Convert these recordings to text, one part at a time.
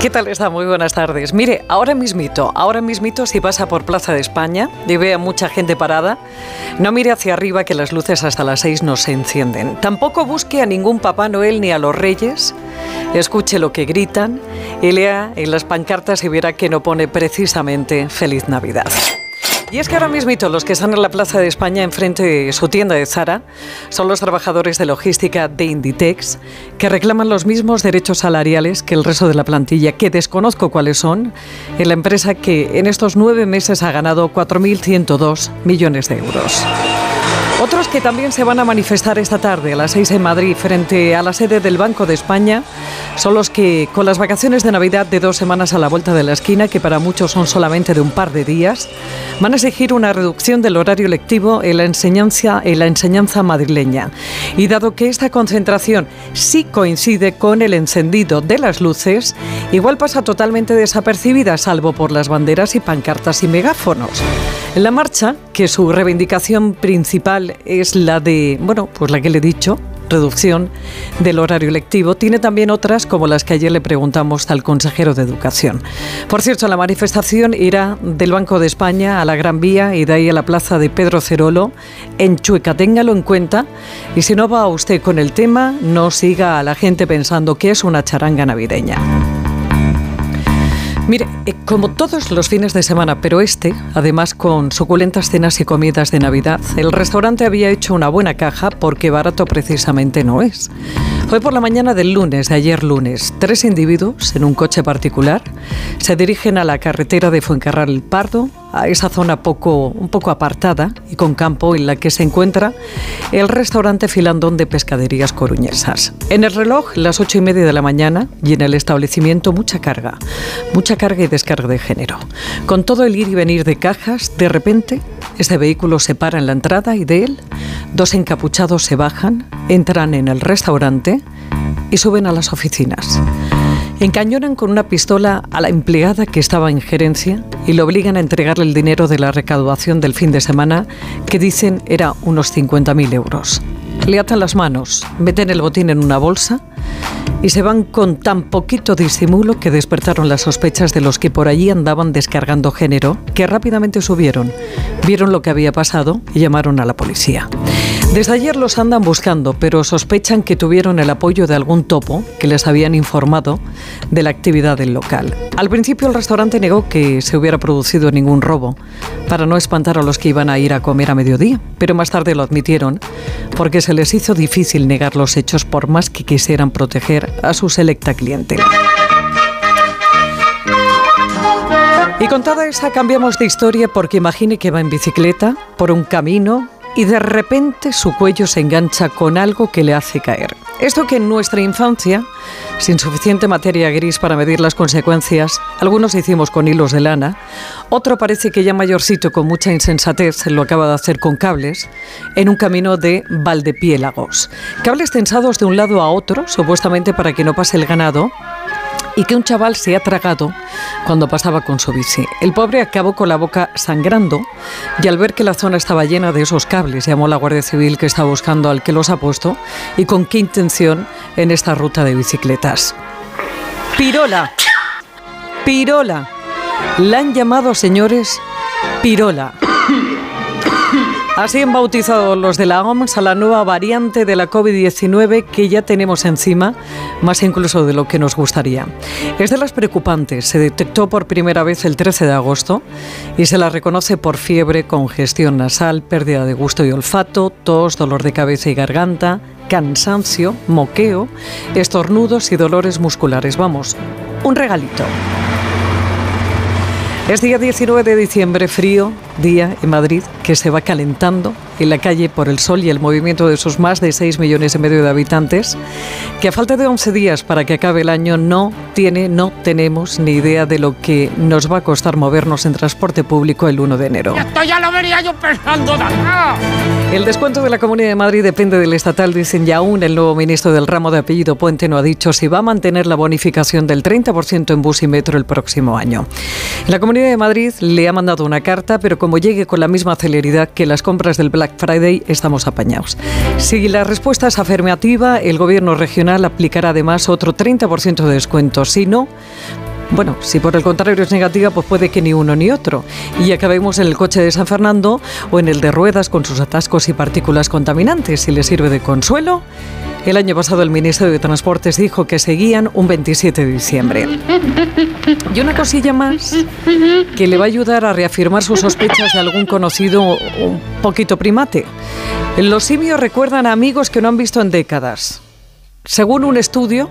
¿Qué tal está? Muy buenas tardes. Mire, ahora mismito, ahora mismito si pasa por Plaza de España y ve a mucha gente parada, no mire hacia arriba que las luces hasta las seis no se encienden. Tampoco busque a ningún Papá Noel ni a los Reyes. Escuche lo que gritan y lea en las pancartas y verá que no pone precisamente Feliz Navidad. Y es que ahora mismo los que están en la Plaza de España enfrente de su tienda de Zara son los trabajadores de logística de Inditex que reclaman los mismos derechos salariales que el resto de la plantilla, que desconozco cuáles son, en la empresa que en estos nueve meses ha ganado 4.102 millones de euros. Otros que también se van a manifestar esta tarde a las 6 en Madrid frente a la sede del Banco de España son los que, con las vacaciones de Navidad de dos semanas a la vuelta de la esquina, que para muchos son solamente de un par de días, van a exigir una reducción del horario lectivo en la enseñanza, en la enseñanza madrileña. Y dado que esta concentración sí coincide con el encendido de las luces, igual pasa totalmente desapercibida, salvo por las banderas y pancartas y megáfonos. La marcha, que su reivindicación principal es la de, bueno, pues la que le he dicho, reducción del horario lectivo, tiene también otras como las que ayer le preguntamos al consejero de Educación. Por cierto, la manifestación irá del Banco de España a la Gran Vía y de ahí a la plaza de Pedro Cerolo en Chueca. Téngalo en cuenta y si no va usted con el tema, no siga a la gente pensando que es una charanga navideña. Mire, eh, como todos los fines de semana, pero este, además con suculentas cenas y comidas de Navidad, el restaurante había hecho una buena caja porque barato precisamente no es. Fue por la mañana del lunes, de ayer lunes, tres individuos en un coche particular se dirigen a la carretera de Fuencarral Pardo, esa zona poco, un poco apartada y con campo en la que se encuentra el restaurante Filandón de Pescaderías Coruñesas. En el reloj, las ocho y media de la mañana y en el establecimiento mucha carga, mucha carga y descarga de género. Con todo el ir y venir de cajas, de repente, este vehículo se para en la entrada y de él, dos encapuchados se bajan, entran en el restaurante y suben a las oficinas. Encañonan con una pistola a la empleada que estaba en gerencia y le obligan a entregarle el dinero de la recaudación del fin de semana, que dicen era unos 50.000 euros. Le atan las manos, meten el botín en una bolsa y se van con tan poquito disimulo que despertaron las sospechas de los que por allí andaban descargando género, que rápidamente subieron, vieron lo que había pasado y llamaron a la policía. Desde ayer los andan buscando, pero sospechan que tuvieron el apoyo de algún topo que les habían informado de la actividad del local. Al principio el restaurante negó que se hubiera producido ningún robo, para no espantar a los que iban a ir a comer a mediodía, pero más tarde lo admitieron porque se les hizo difícil negar los hechos por más que quisieran proteger a su selecta cliente. Y contada esa cambiamos de historia porque imagine que va en bicicleta por un camino y de repente su cuello se engancha con algo que le hace caer. Esto que en nuestra infancia, sin suficiente materia gris para medir las consecuencias, algunos hicimos con hilos de lana, otro parece que ya mayorcito con mucha insensatez lo acaba de hacer con cables en un camino de Valdepiélagos. Cables tensados de un lado a otro, supuestamente para que no pase el ganado, y que un chaval se ha tragado cuando pasaba con su bici. El pobre acabó con la boca sangrando y al ver que la zona estaba llena de esos cables, llamó a la Guardia Civil que está buscando al que los ha puesto y con qué intención en esta ruta de bicicletas. Pirola. Pirola. La han llamado, señores, Pirola. Así han bautizado los de la OMS a la nueva variante de la COVID-19 que ya tenemos encima, más incluso de lo que nos gustaría. Es de las preocupantes. Se detectó por primera vez el 13 de agosto y se la reconoce por fiebre, congestión nasal, pérdida de gusto y olfato, tos, dolor de cabeza y garganta, cansancio, moqueo, estornudos y dolores musculares. Vamos, un regalito. Es día 19 de diciembre, frío, día en Madrid, que se va calentando en la calle por el sol y el movimiento de sus más de 6 millones y medio de habitantes, que a falta de 11 días para que acabe el año no tiene, no tenemos ni idea de lo que nos va a costar movernos en transporte público el 1 de enero. Esto ya lo vería yo pensando. El descuento de la Comunidad de Madrid depende del estatal, dicen ya aún el nuevo ministro del ramo de apellido Puente no ha dicho si va a mantener la bonificación del 30% en bus y metro el próximo año. La Comunidad de Madrid le ha mandado una carta, pero como llegue con la misma celeridad que las compras del Black Friday, estamos apañados. Si la respuesta es afirmativa, el gobierno regional aplicará además otro 30% de descuento. Si no, bueno, si por el contrario es negativa, pues puede que ni uno ni otro. Y acabemos en el coche de San Fernando o en el de ruedas con sus atascos y partículas contaminantes. Si le sirve de consuelo, el año pasado el Ministerio de Transportes dijo que seguían un 27 de diciembre. Y una cosilla más que le va a ayudar a reafirmar sus sospechas de algún conocido un poquito primate. Los simios recuerdan a amigos que no han visto en décadas. Según un estudio,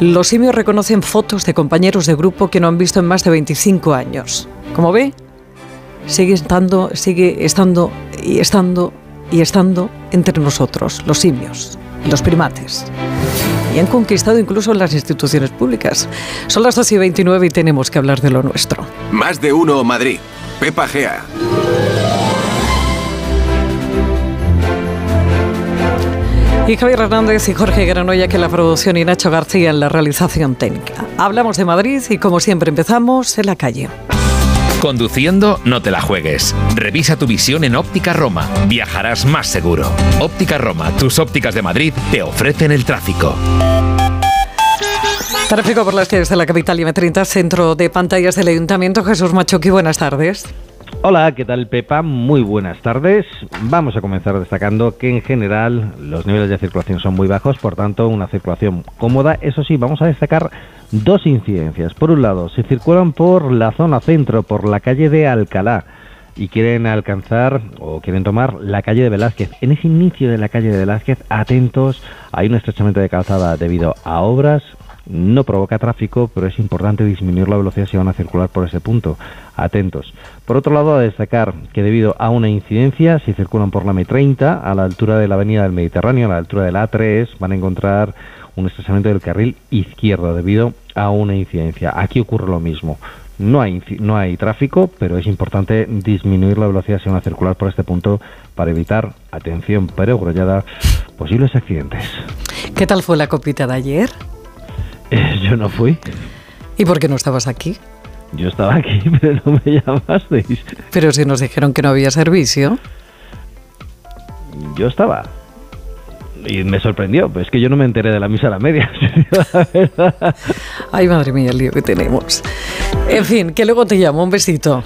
los simios reconocen fotos de compañeros de grupo que no han visto en más de 25 años. Como ve, sigue estando, sigue estando y estando y estando entre nosotros, los simios, los primates. Y han conquistado incluso las instituciones públicas. Son las 2 y 29 y tenemos que hablar de lo nuestro. Más de uno Madrid. Pepa Gea. Y Javier Hernández y Jorge Granoya que la producción y Nacho García en la realización técnica. Hablamos de Madrid y como siempre empezamos en la calle. Conduciendo, no te la juegues. Revisa tu visión en Óptica Roma. Viajarás más seguro. Óptica Roma, tus ópticas de Madrid, te ofrecen el tráfico. Tráfico por las calles de la capital y M30, centro de pantallas del Ayuntamiento. Jesús Machoqui, buenas tardes. Hola, ¿qué tal Pepa? Muy buenas tardes. Vamos a comenzar destacando que en general los niveles de circulación son muy bajos, por tanto una circulación cómoda. Eso sí, vamos a destacar dos incidencias. Por un lado, si circulan por la zona centro, por la calle de Alcalá, y quieren alcanzar o quieren tomar la calle de Velázquez. En ese inicio de la calle de Velázquez, atentos, hay un estrechamiento de calzada debido a obras, no provoca tráfico, pero es importante disminuir la velocidad si van a circular por ese punto. Atentos. Por otro lado, a destacar que debido a una incidencia, si circulan por la M30, a la altura de la avenida del Mediterráneo, a la altura de la A3, van a encontrar un estrechamiento del carril izquierdo debido a una incidencia. Aquí ocurre lo mismo. No hay, no hay tráfico, pero es importante disminuir la velocidad si van a circular por este punto para evitar, atención peregrillada, posibles accidentes. ¿Qué tal fue la copita de ayer? Eh, yo no fui. ¿Y por qué no estabas aquí? Yo estaba aquí, pero no me llamasteis. Pero si nos dijeron que no había servicio. Yo estaba. Y me sorprendió, pues es que yo no me enteré de la misa a la media. Ay, madre mía, el lío que tenemos. En fin, que luego te llamo, un besito.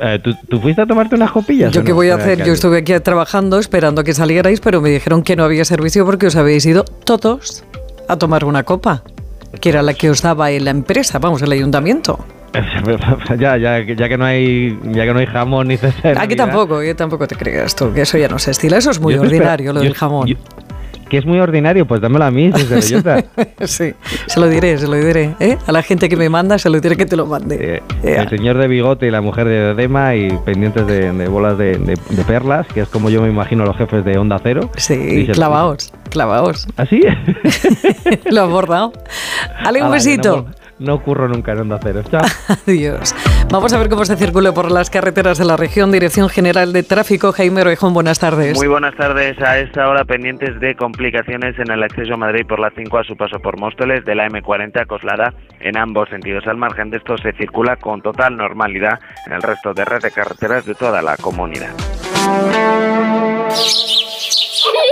Eh, ¿tú, ¿tú, fuiste a tomarte unas copillas? ¿Yo qué no? voy a hacer? Yo estuve aquí trabajando esperando que salierais, pero me dijeron que no había servicio porque os habéis ido todos a tomar una copa que era la que os daba en la empresa, vamos, el ayuntamiento. ya, ya, ya que no hay, ya que no hay jamón ni cesar. Aquí tampoco, yo tampoco te creas tú, que eso ya no se estila, eso es muy yo ordinario, lo yo, del jamón. Yo, que es muy ordinario, pues dámelo a mí, si bellota. sí, se lo diré, se lo diré. ¿eh? A la gente que me manda, se lo diré que te lo mande. Eh, el señor de bigote y la mujer de edema y pendientes de, de bolas de, de, de, perlas, que es como yo me imagino a los jefes de Onda Cero. Sí, clavaos, clavaos. ¿Así? lo has bordado. Ale, un besito. No ocurro nunca en Onda Cero. Chao. Adiós. Vamos a ver cómo se circula por las carreteras de la región. Dirección General de Tráfico, Jaime Orejón, buenas tardes. Muy buenas tardes. A esta hora pendientes de complicaciones en el acceso a Madrid por la 5 a su paso por Móstoles, de la M40 a Coslada en ambos sentidos. Al margen de esto se circula con total normalidad en el resto de red de carreteras de toda la comunidad.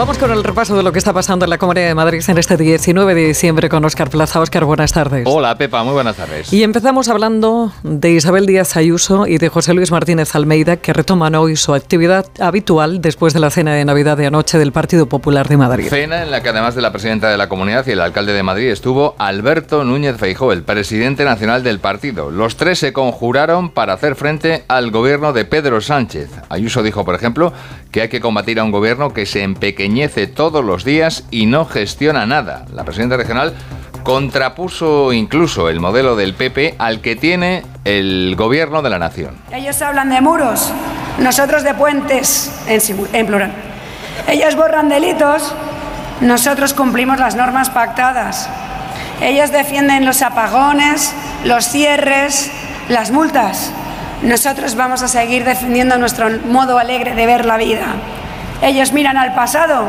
Vamos con el repaso de lo que está pasando en la Comunidad de Madrid en este 19 de diciembre con Óscar Plaza. Óscar, buenas tardes. Hola, Pepa, muy buenas tardes. Y empezamos hablando de Isabel Díaz Ayuso y de José Luis Martínez Almeida, que retoman hoy su actividad habitual después de la cena de Navidad de anoche del Partido Popular de Madrid. Cena en la que además de la presidenta de la comunidad y el alcalde de Madrid estuvo Alberto Núñez Feijóo, el presidente nacional del partido. Los tres se conjuraron para hacer frente al gobierno de Pedro Sánchez. Ayuso dijo, por ejemplo, que hay que combatir a un gobierno que se empequeñece todos los días y no gestiona nada. La presidenta regional contrapuso incluso el modelo del PP al que tiene el gobierno de la nación. Ellos hablan de muros, nosotros de puentes en, en plural. Ellos borran delitos, Nosotros cumplimos las normas pactadas. Ellos defienden los apagones, los cierres, las multas. Nosotros vamos a seguir defendiendo nuestro modo alegre de ver la vida. Ellos miran al pasado,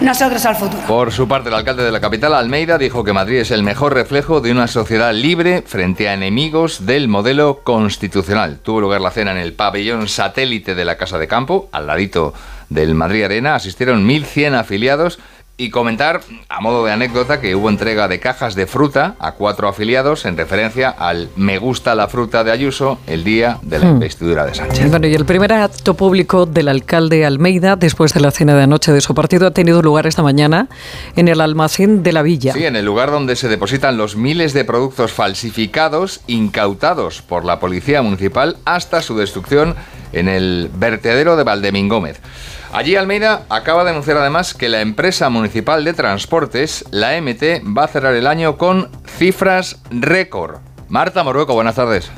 nosotros al futuro. Por su parte, el alcalde de la capital, Almeida, dijo que Madrid es el mejor reflejo de una sociedad libre frente a enemigos del modelo constitucional. Tuvo lugar la cena en el pabellón satélite de la Casa de Campo, al ladito del Madrid Arena. Asistieron 1.100 afiliados y comentar, a modo de anécdota, que hubo entrega de cajas de fruta a cuatro afiliados en referencia al Me gusta la fruta de Ayuso el día de la hmm. investidura de Sánchez. Bueno, y el primer acto público del alcalde Almeida, después de la cena de anoche de su partido, ha tenido lugar esta mañana en el almacén de la villa. Sí, en el lugar donde se depositan los miles de productos falsificados incautados por la Policía Municipal hasta su destrucción en el vertedero de Valdemín Gómez. Allí Almeida acaba de anunciar además que la empresa municipal de transportes, la MT, va a cerrar el año con cifras récord. Marta Morueco, buenas tardes.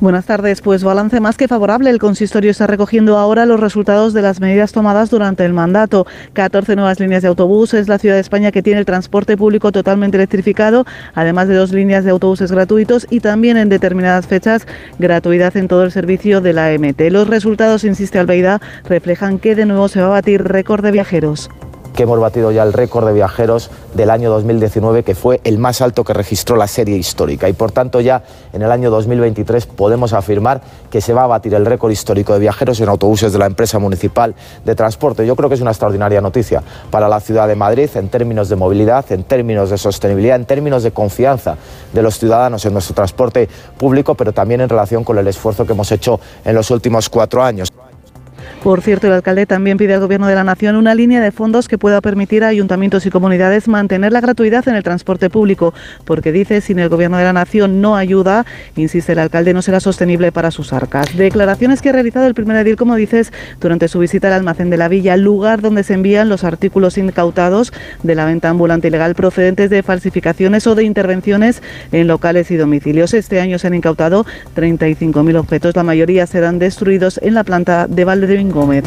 Buenas tardes. Pues balance más que favorable. El consistorio está recogiendo ahora los resultados de las medidas tomadas durante el mandato. 14 nuevas líneas de autobús. Es la ciudad de España que tiene el transporte público totalmente electrificado, además de dos líneas de autobuses gratuitos y también en determinadas fechas gratuidad en todo el servicio de la MT. Los resultados, insiste Albeida, reflejan que de nuevo se va a batir récord de viajeros que hemos batido ya el récord de viajeros del año 2019, que fue el más alto que registró la serie histórica. Y por tanto ya en el año 2023 podemos afirmar que se va a batir el récord histórico de viajeros en autobuses de la empresa municipal de transporte. Yo creo que es una extraordinaria noticia para la ciudad de Madrid en términos de movilidad, en términos de sostenibilidad, en términos de confianza de los ciudadanos en nuestro transporte público, pero también en relación con el esfuerzo que hemos hecho en los últimos cuatro años. Por cierto, el alcalde también pide al Gobierno de la Nación una línea de fondos que pueda permitir a ayuntamientos y comunidades mantener la gratuidad en el transporte público, porque dice, sin el Gobierno de la Nación no ayuda, insiste el alcalde, no será sostenible para sus arcas. Declaraciones que ha realizado el primer edil, como dices, durante su visita al almacén de la villa, lugar donde se envían los artículos incautados de la venta ambulante ilegal procedentes de falsificaciones o de intervenciones en locales y domicilios. Este año se han incautado 35.000 objetos, la mayoría serán destruidos en la planta de Valde de Gómez.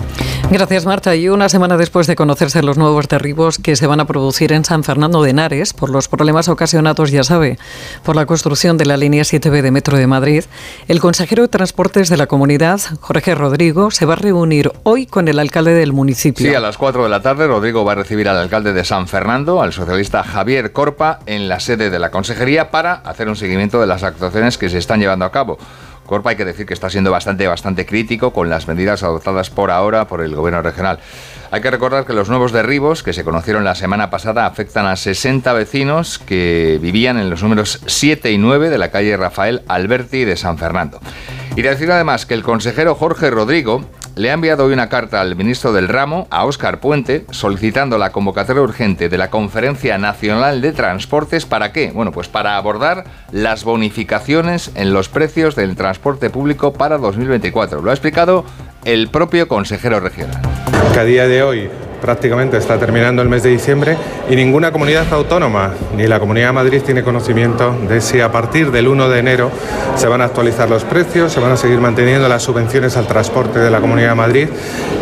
Gracias, Marta. Y una semana después de conocerse los nuevos derribos que se van a producir en San Fernando de Henares por los problemas ocasionados, ya sabe, por la construcción de la línea 7B de Metro de Madrid, el consejero de Transportes de la comunidad, Jorge Rodrigo, se va a reunir hoy con el alcalde del municipio. Sí, a las 4 de la tarde, Rodrigo va a recibir al alcalde de San Fernando, al socialista Javier Corpa, en la sede de la consejería para hacer un seguimiento de las actuaciones que se están llevando a cabo. Corpa hay que decir que está siendo bastante, bastante crítico con las medidas adoptadas por ahora por el gobierno regional. Hay que recordar que los nuevos derribos que se conocieron la semana pasada afectan a 60 vecinos que vivían en los números 7 y 9 de la calle Rafael Alberti de San Fernando. Y decir además que el consejero Jorge Rodrigo le ha enviado hoy una carta al ministro del ramo, a Óscar Puente, solicitando la convocatoria urgente de la Conferencia Nacional de Transportes. ¿Para qué? Bueno, pues para abordar las bonificaciones en los precios del transporte público para 2024. Lo ha explicado el propio consejero regional. Que a día de hoy prácticamente está terminando el mes de diciembre y ninguna comunidad autónoma, ni la Comunidad de Madrid, tiene conocimiento de si a partir del 1 de enero se van a actualizar los precios, se van a seguir manteniendo las subvenciones al transporte de la Comunidad de Madrid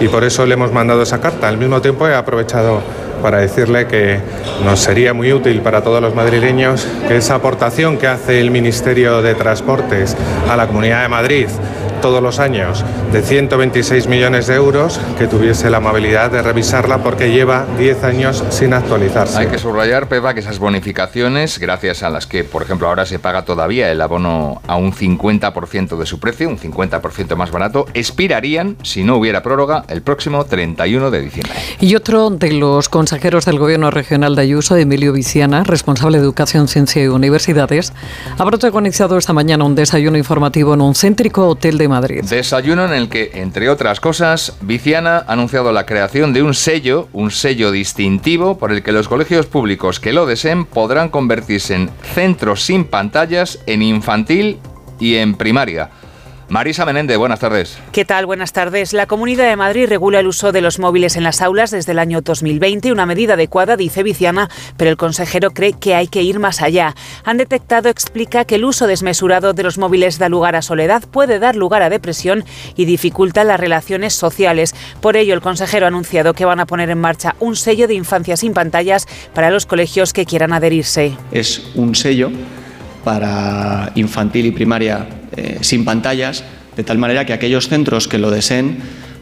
y por eso le hemos mandado esa carta. Al mismo tiempo he aprovechado para decirle que nos sería muy útil para todos los madrileños que esa aportación que hace el Ministerio de Transportes a la Comunidad de Madrid todos los años de 126 millones de euros, que tuviese la amabilidad de revisarla porque lleva 10 años sin actualizarse. Hay que subrayar, Pepa, que esas bonificaciones, gracias a las que, por ejemplo, ahora se paga todavía el abono a un 50% de su precio, un 50% más barato, expirarían, si no hubiera prórroga, el próximo 31 de diciembre. Y otro de los consejeros del Gobierno Regional de Ayuso, Emilio Viciana, responsable de Educación, Ciencia y Universidades, ha protagonizado esta mañana un desayuno informativo en un céntrico hotel de Desayuno en el que, entre otras cosas, Viciana ha anunciado la creación de un sello, un sello distintivo por el que los colegios públicos que lo deseen podrán convertirse en centros sin pantallas en infantil y en primaria. Marisa Menéndez, buenas tardes. ¿Qué tal? Buenas tardes. La Comunidad de Madrid regula el uso de los móviles en las aulas desde el año 2020, una medida adecuada, dice Viciana, pero el consejero cree que hay que ir más allá. Han detectado, explica, que el uso desmesurado de los móviles da lugar a soledad, puede dar lugar a depresión y dificulta las relaciones sociales. Por ello, el consejero ha anunciado que van a poner en marcha un sello de infancia sin pantallas para los colegios que quieran adherirse. Es un sello para infantil y primaria eh, sin pantallas, de tal manera que aquellos centros que lo deseen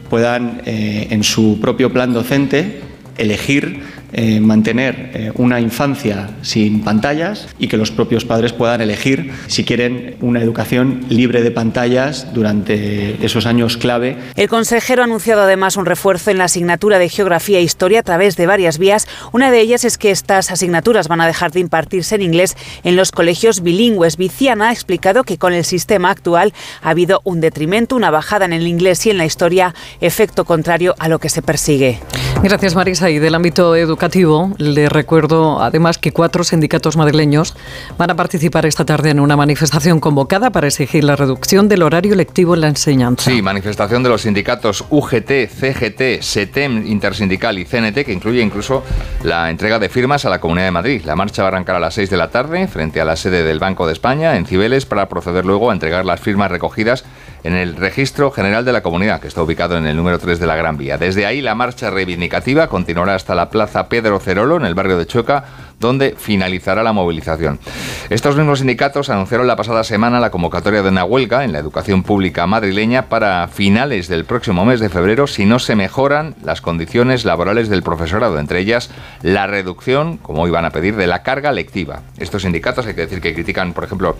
puedan eh, en su propio plan docente elegir eh, mantener eh, una infancia sin pantallas y que los propios padres puedan elegir si quieren una educación libre de pantallas durante esos años clave. El consejero ha anunciado además un refuerzo en la asignatura de Geografía e Historia a través de varias vías. Una de ellas es que estas asignaturas van a dejar de impartirse en inglés en los colegios bilingües. Viciana ha explicado que con el sistema actual ha habido un detrimento, una bajada en el inglés y en la historia, efecto contrario a lo que se persigue. Gracias, Marisa. Y del ámbito educativo, le recuerdo además que cuatro sindicatos madrileños van a participar esta tarde en una manifestación convocada para exigir la reducción del horario lectivo en la enseñanza. Sí, manifestación de los sindicatos UGT, CGT, SETEM Intersindical y CNT, que incluye incluso la entrega de firmas a la Comunidad de Madrid. La marcha va a arrancar a las 6 de la tarde frente a la sede del Banco de España en Cibeles para proceder luego a entregar las firmas recogidas en el Registro General de la Comunidad, que está ubicado en el número 3 de la Gran Vía. Desde ahí la marcha reivindicativa continuará hasta la Plaza Pedro Cerolo, en el barrio de Chueca, donde finalizará la movilización. Estos mismos sindicatos anunciaron la pasada semana la convocatoria de una huelga en la educación pública madrileña para finales del próximo mes de febrero si no se mejoran las condiciones laborales del profesorado, entre ellas la reducción, como van a pedir, de la carga lectiva. Estos sindicatos hay que decir que critican, por ejemplo,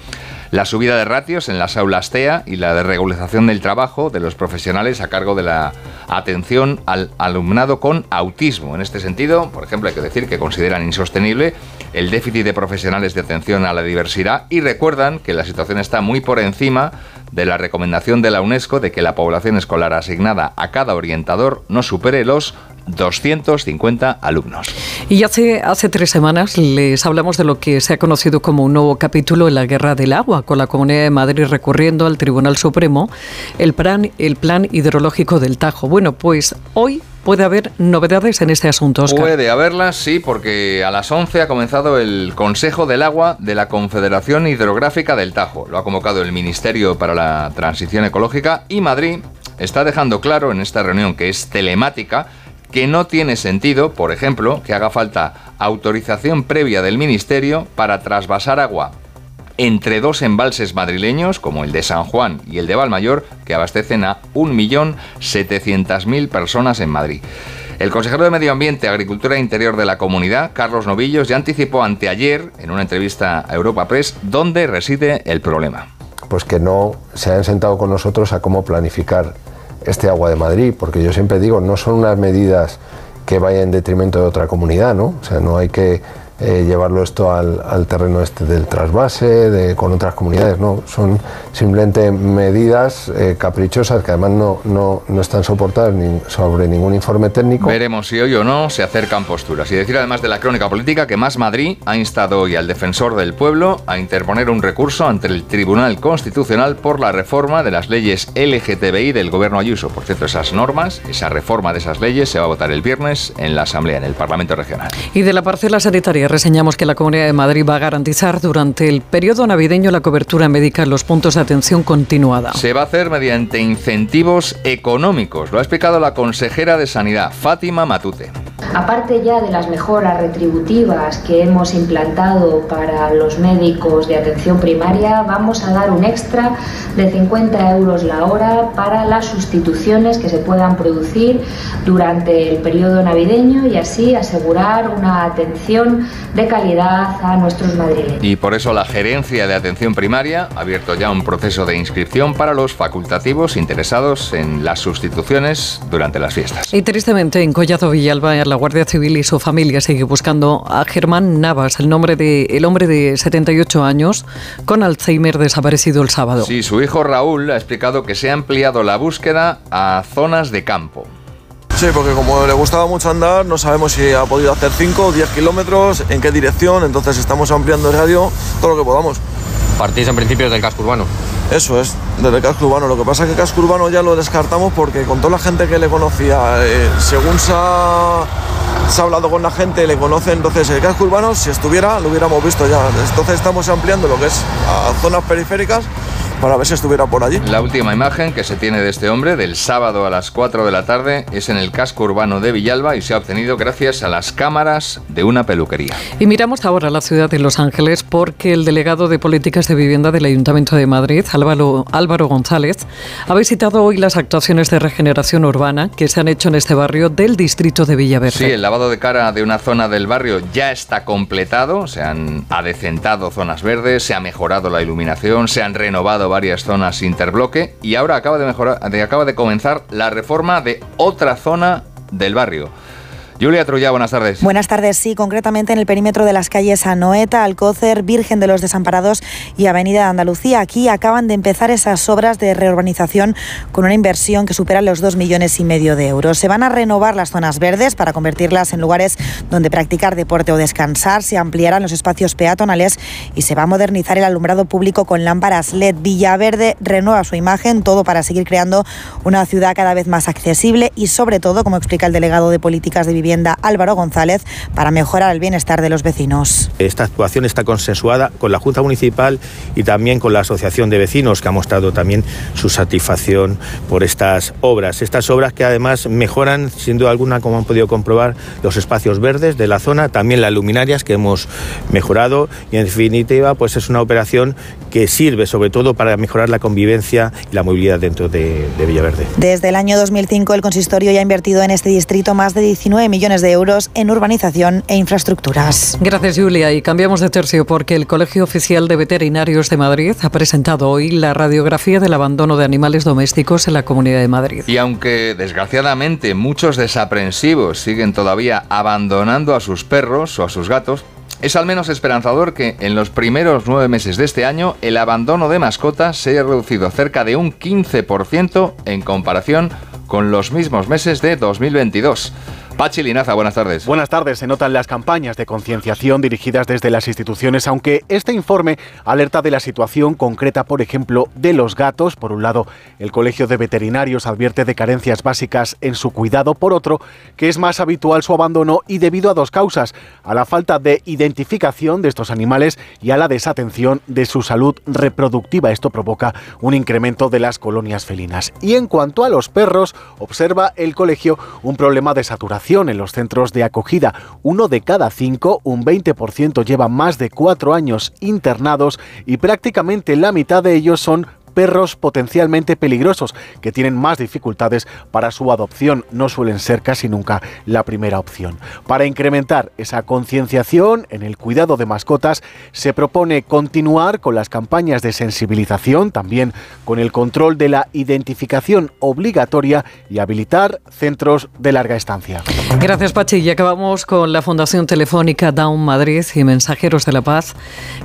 la subida de ratios en las aulas TEA y la desregularización del trabajo de los profesionales a cargo de la atención al alumnado con autismo. En este sentido, por ejemplo, hay que decir que consideran insostenible el déficit de profesionales de atención a la diversidad y recuerdan que la situación está muy por encima de la recomendación de la UNESCO de que la población escolar asignada a cada orientador no supere los 250 alumnos. Y hace, hace tres semanas les hablamos de lo que se ha conocido como un nuevo capítulo en la guerra del agua, con la Comunidad de Madrid recurriendo al Tribunal Supremo el plan, el plan hidrológico del Tajo. Bueno, pues hoy puede haber novedades en este asunto. Puede haberlas, sí, porque a las 11 ha comenzado el Consejo del Agua de la Confederación Hidrográfica del Tajo. Lo ha convocado el Ministerio para la Transición Ecológica y Madrid está dejando claro en esta reunión que es telemática que no tiene sentido, por ejemplo, que haga falta autorización previa del Ministerio para trasvasar agua entre dos embalses madrileños, como el de San Juan y el de Valmayor, que abastecen a 1.700.000 personas en Madrid. El consejero de Medio Ambiente, Agricultura e Interior de la Comunidad, Carlos Novillos, ya anticipó anteayer, en una entrevista a Europa Press, dónde reside el problema. Pues que no se hayan sentado con nosotros a cómo planificar este agua de Madrid, porque yo siempre digo, no son unas medidas que vayan en detrimento de otra comunidad, ¿no? O sea, no hay que eh, llevarlo esto al, terreno este del trasvase, de, con otras comunidades, no, son simplemente medidas eh, caprichosas que además no, no, no están soportadas ni sobre ningún informe técnico. Veremos si hoy o no se acercan posturas. Y decir además de la crónica política que Más Madrid ha instado hoy al defensor del pueblo a interponer un recurso ante el Tribunal Constitucional por la reforma de las leyes LGTBI del gobierno Ayuso. Por cierto, esas normas, esa reforma de esas leyes se va a votar el viernes en la Asamblea, en el Parlamento Regional. Y de la parcela sanitaria reseñamos que la Comunidad de Madrid va a garantizar durante el periodo navideño la cobertura médica en los puntos de atención continuada. Se va a hacer mediante incentivos económicos, lo ha explicado la consejera de Sanidad, Fátima Matute. Aparte ya de las mejoras retributivas que hemos implantado para los médicos de atención primaria, vamos a dar un extra de 50 euros la hora para las sustituciones que se puedan producir durante el periodo navideño y así asegurar una atención de calidad a nuestros madrileños. Y por eso la Gerencia de Atención Primaria ha abierto ya un proceso de inscripción para los facultativos interesados en las sustituciones durante las fiestas. Y tristemente en Collado Villalba, la Guardia Civil y su familia sigue buscando a Germán Navas, el, nombre de, el hombre de 78 años con Alzheimer desaparecido el sábado. Sí, su hijo Raúl ha explicado que se ha ampliado la búsqueda a zonas de campo. Sí, porque como le gustaba mucho andar, no sabemos si ha podido hacer 5 o 10 kilómetros, en qué dirección, entonces estamos ampliando el radio todo lo que podamos. Partís en principio del casco urbano. Eso es, desde el casco urbano. Lo que pasa es que el casco urbano ya lo descartamos porque con toda la gente que le conocía, eh, según se ha, se ha hablado con la gente, le conoce, entonces el casco urbano, si estuviera, lo hubiéramos visto ya. Entonces estamos ampliando lo que es a zonas periféricas para ver si estuviera por allí. La última imagen que se tiene de este hombre del sábado a las 4 de la tarde es en el casco urbano de Villalba y se ha obtenido gracias a las cámaras de una peluquería. Y miramos ahora la ciudad de Los Ángeles porque el delegado de Políticas de Vivienda del Ayuntamiento de Madrid, Álvaro, Álvaro González, ha visitado hoy las actuaciones de regeneración urbana que se han hecho en este barrio del distrito de Villaverde. Sí, el lavado de cara de una zona del barrio ya está completado, se han adecentado zonas verdes, se ha mejorado la iluminación, se han renovado varias zonas interbloque y ahora acaba de, mejorar, acaba de comenzar la reforma de otra zona del barrio. Julia Trulla, buenas tardes. Buenas tardes, sí, concretamente en el perímetro de las calles Anoeta, Alcócer, Virgen de los Desamparados y Avenida de Andalucía. Aquí acaban de empezar esas obras de reurbanización con una inversión que supera los 2 millones y medio de euros. Se van a renovar las zonas verdes para convertirlas en lugares donde practicar deporte o descansar, se ampliarán los espacios peatonales y se va a modernizar el alumbrado público con lámparas LED. Villaverde renueva su imagen, todo para seguir creando una ciudad cada vez más accesible y sobre todo, como explica el delegado de Políticas de Vivienda Álvaro González, para mejorar el bienestar de los vecinos. Esta actuación está consensuada con la Junta Municipal y también con la Asociación de Vecinos, que ha mostrado también su satisfacción por estas obras. Estas obras que además mejoran, sin duda alguna, como han podido comprobar, los espacios verdes de la zona, también las luminarias que hemos mejorado y, en definitiva, pues es una operación que sirve sobre todo para mejorar la convivencia y la movilidad dentro de, de Villaverde. Desde el año 2005, el consistorio ya ha invertido en este distrito más de 19 millones de euros en urbanización e infraestructuras. Gracias, Julia. Y cambiamos de tercio porque el Colegio Oficial de Veterinarios de Madrid ha presentado hoy la radiografía del abandono de animales domésticos en la Comunidad de Madrid. Y aunque desgraciadamente muchos desaprensivos siguen todavía abandonando a sus perros o a sus gatos, es al menos esperanzador que en los primeros nueve meses de este año el abandono de mascotas se haya reducido cerca de un 15% en comparación con los mismos meses de 2022. Pachi Linaza, buenas tardes. Buenas tardes. Se notan las campañas de concienciación dirigidas desde las instituciones, aunque este informe alerta de la situación concreta, por ejemplo, de los gatos. Por un lado, el Colegio de Veterinarios advierte de carencias básicas en su cuidado. Por otro, que es más habitual su abandono y debido a dos causas, a la falta de identificación de estos animales y a la desatención de su salud reproductiva. Esto provoca un incremento de las colonias felinas. Y en cuanto a los perros, observa el colegio un problema de saturación en los centros de acogida. Uno de cada cinco, un 20%, lleva más de cuatro años internados y prácticamente la mitad de ellos son perros potencialmente peligrosos que tienen más dificultades para su adopción. No suelen ser casi nunca la primera opción. Para incrementar esa concienciación en el cuidado de mascotas, se propone continuar con las campañas de sensibilización, también con el control de la identificación obligatoria y habilitar centros de larga estancia. Gracias, Pachi. Y acabamos con la Fundación Telefónica Down Madrid y Mensajeros de la Paz,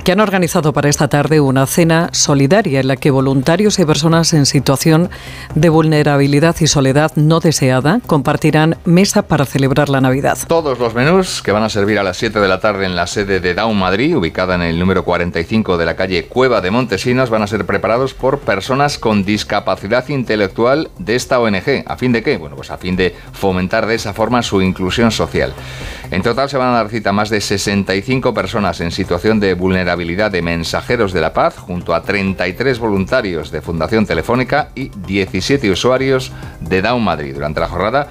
que han organizado para esta tarde una cena solidaria en la que voluntarios y personas en situación de vulnerabilidad y soledad no deseada compartirán mesa para celebrar la Navidad. Todos los menús que van a servir a las 7 de la tarde en la sede de Down Madrid, ubicada en el número 45 de la calle Cueva de Montesinos, van a ser preparados por personas con discapacidad intelectual de esta ONG. ¿A fin de qué? Bueno, pues a fin de fomentar de esa forma su inclusión social. En total se van a dar cita más de 65 personas en situación de vulnerabilidad de mensajeros de la paz, junto a 33 voluntarios de Fundación Telefónica y 17 usuarios de Down Madrid. Durante la jornada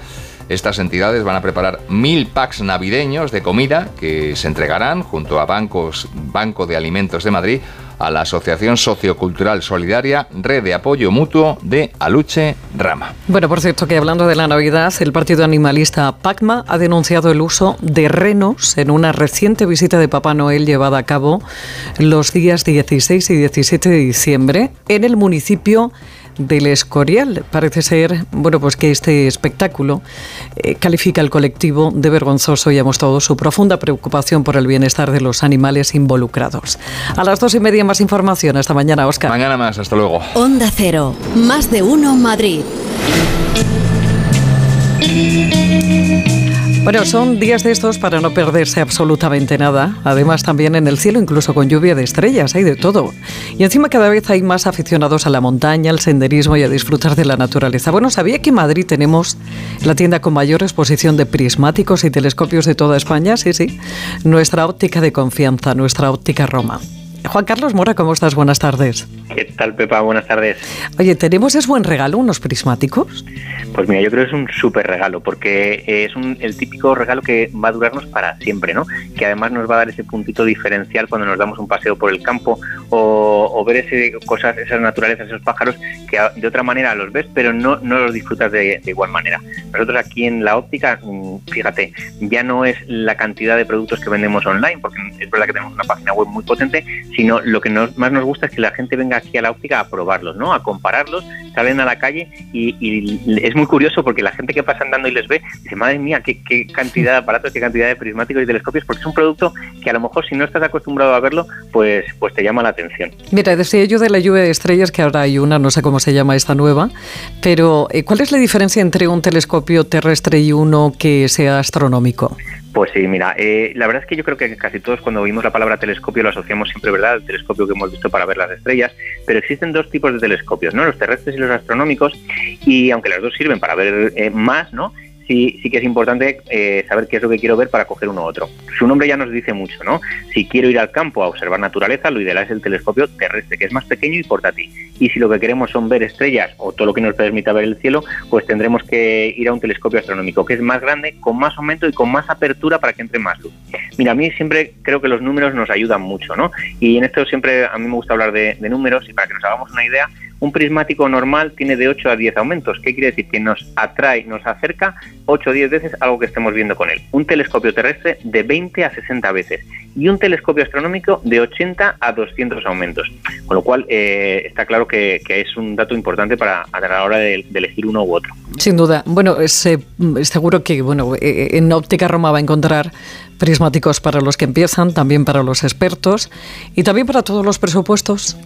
estas entidades van a preparar mil packs navideños de comida que se entregarán junto a bancos, Banco de Alimentos de Madrid a la Asociación Sociocultural Solidaria Red de Apoyo Mutuo de Aluche Rama. Bueno, por cierto, que hablando de la Navidad, el partido animalista PACMA ha denunciado el uso de renos en una reciente visita de Papá Noel llevada a cabo los días 16 y 17 de diciembre en el municipio del Escorial. Parece ser, bueno, pues que este espectáculo eh, califica al colectivo de vergonzoso y ha mostrado su profunda preocupación por el bienestar de los animales involucrados. A las dos y media más información. Hasta mañana, Oscar. Mañana más, hasta luego. Onda Cero, más de uno Madrid. Bueno, son días de estos para no perderse absolutamente nada. Además, también en el cielo, incluso con lluvia de estrellas, hay de todo. Y encima cada vez hay más aficionados a la montaña, al senderismo y a disfrutar de la naturaleza. Bueno, ¿sabía que en Madrid tenemos la tienda con mayor exposición de prismáticos y telescopios de toda España? Sí, sí. Nuestra óptica de confianza, nuestra óptica Roma. Juan Carlos Mora, ¿cómo estás? Buenas tardes. ¿Qué tal, Pepa? Buenas tardes. Oye, ¿tenemos es buen regalo unos prismáticos? Pues mira, yo creo que es un súper regalo, porque es un, el típico regalo que va a durarnos para siempre, ¿no? Que además nos va a dar ese puntito diferencial cuando nos damos un paseo por el campo o, ver ese, cosas, esas naturalezas, esos pájaros que de otra manera los ves, pero no, no los disfrutas de, de igual manera. Nosotros aquí en la óptica, mm, fíjate, ya no es la cantidad de productos que vendemos online, porque es verdad que tenemos una página web muy potente, sino lo que más nos gusta es que la gente venga aquí a la óptica a probarlos, ¿no? A compararlos, salen a la calle y, es muy curioso porque la gente que pasa andando y les ve dice, madre mía, qué, cantidad de aparatos, qué cantidad de prismáticos y telescopios, porque es un producto que a lo mejor si no estás acostumbrado a verlo, pues, pues te llama la atención. Mira, decía yo de la lluvia de estrellas que ahora hay una, no sé cómo se llama esta nueva, pero eh, ¿cuál es la diferencia entre un telescopio terrestre y uno que sea astronómico? Pues sí, mira, eh, la verdad es que yo creo que casi todos cuando oímos la palabra telescopio lo asociamos siempre, ¿verdad?, al telescopio que hemos visto para ver las estrellas, pero existen dos tipos de telescopios, ¿no?, los terrestres y los astronómicos, y aunque las dos sirven para ver eh, más, ¿no?, sí, sí que es importante eh, saber qué es lo que quiero ver para coger uno u otro. Su nombre ya nos dice mucho, ¿no? Si quiero ir al campo a observar naturaleza, lo ideal es el telescopio terrestre, que es más pequeño y portátil. Y si lo que queremos son ver estrellas o todo lo que nos permita ver el cielo, pues tendremos que ir a un telescopio astronómico, que es más grande, con más aumento y con más apertura para que entre más luz. Mira, a mí siempre creo que los números nos ayudan mucho, ¿no? Y en esto siempre a mí me gusta hablar de, de números y para que nos hagamos una idea, un prismático normal tiene de 8 a 10 aumentos. ¿Qué quiere decir? Que nos atrae, nos acerca 8 o 10 veces algo que estemos viendo con él. Un telescopio terrestre de 20 a 60 veces y un telescopio astronómico de 80 a 200 aumentos. Con lo cual eh, está claro que, es un dato importante para a la hora de, elegir uno u otro. Sin duda. Bueno, es, eh, seguro que bueno, eh, en Óptica Roma va a encontrar prismáticos para los que empiezan, también para los expertos y también para todos los presupuestos.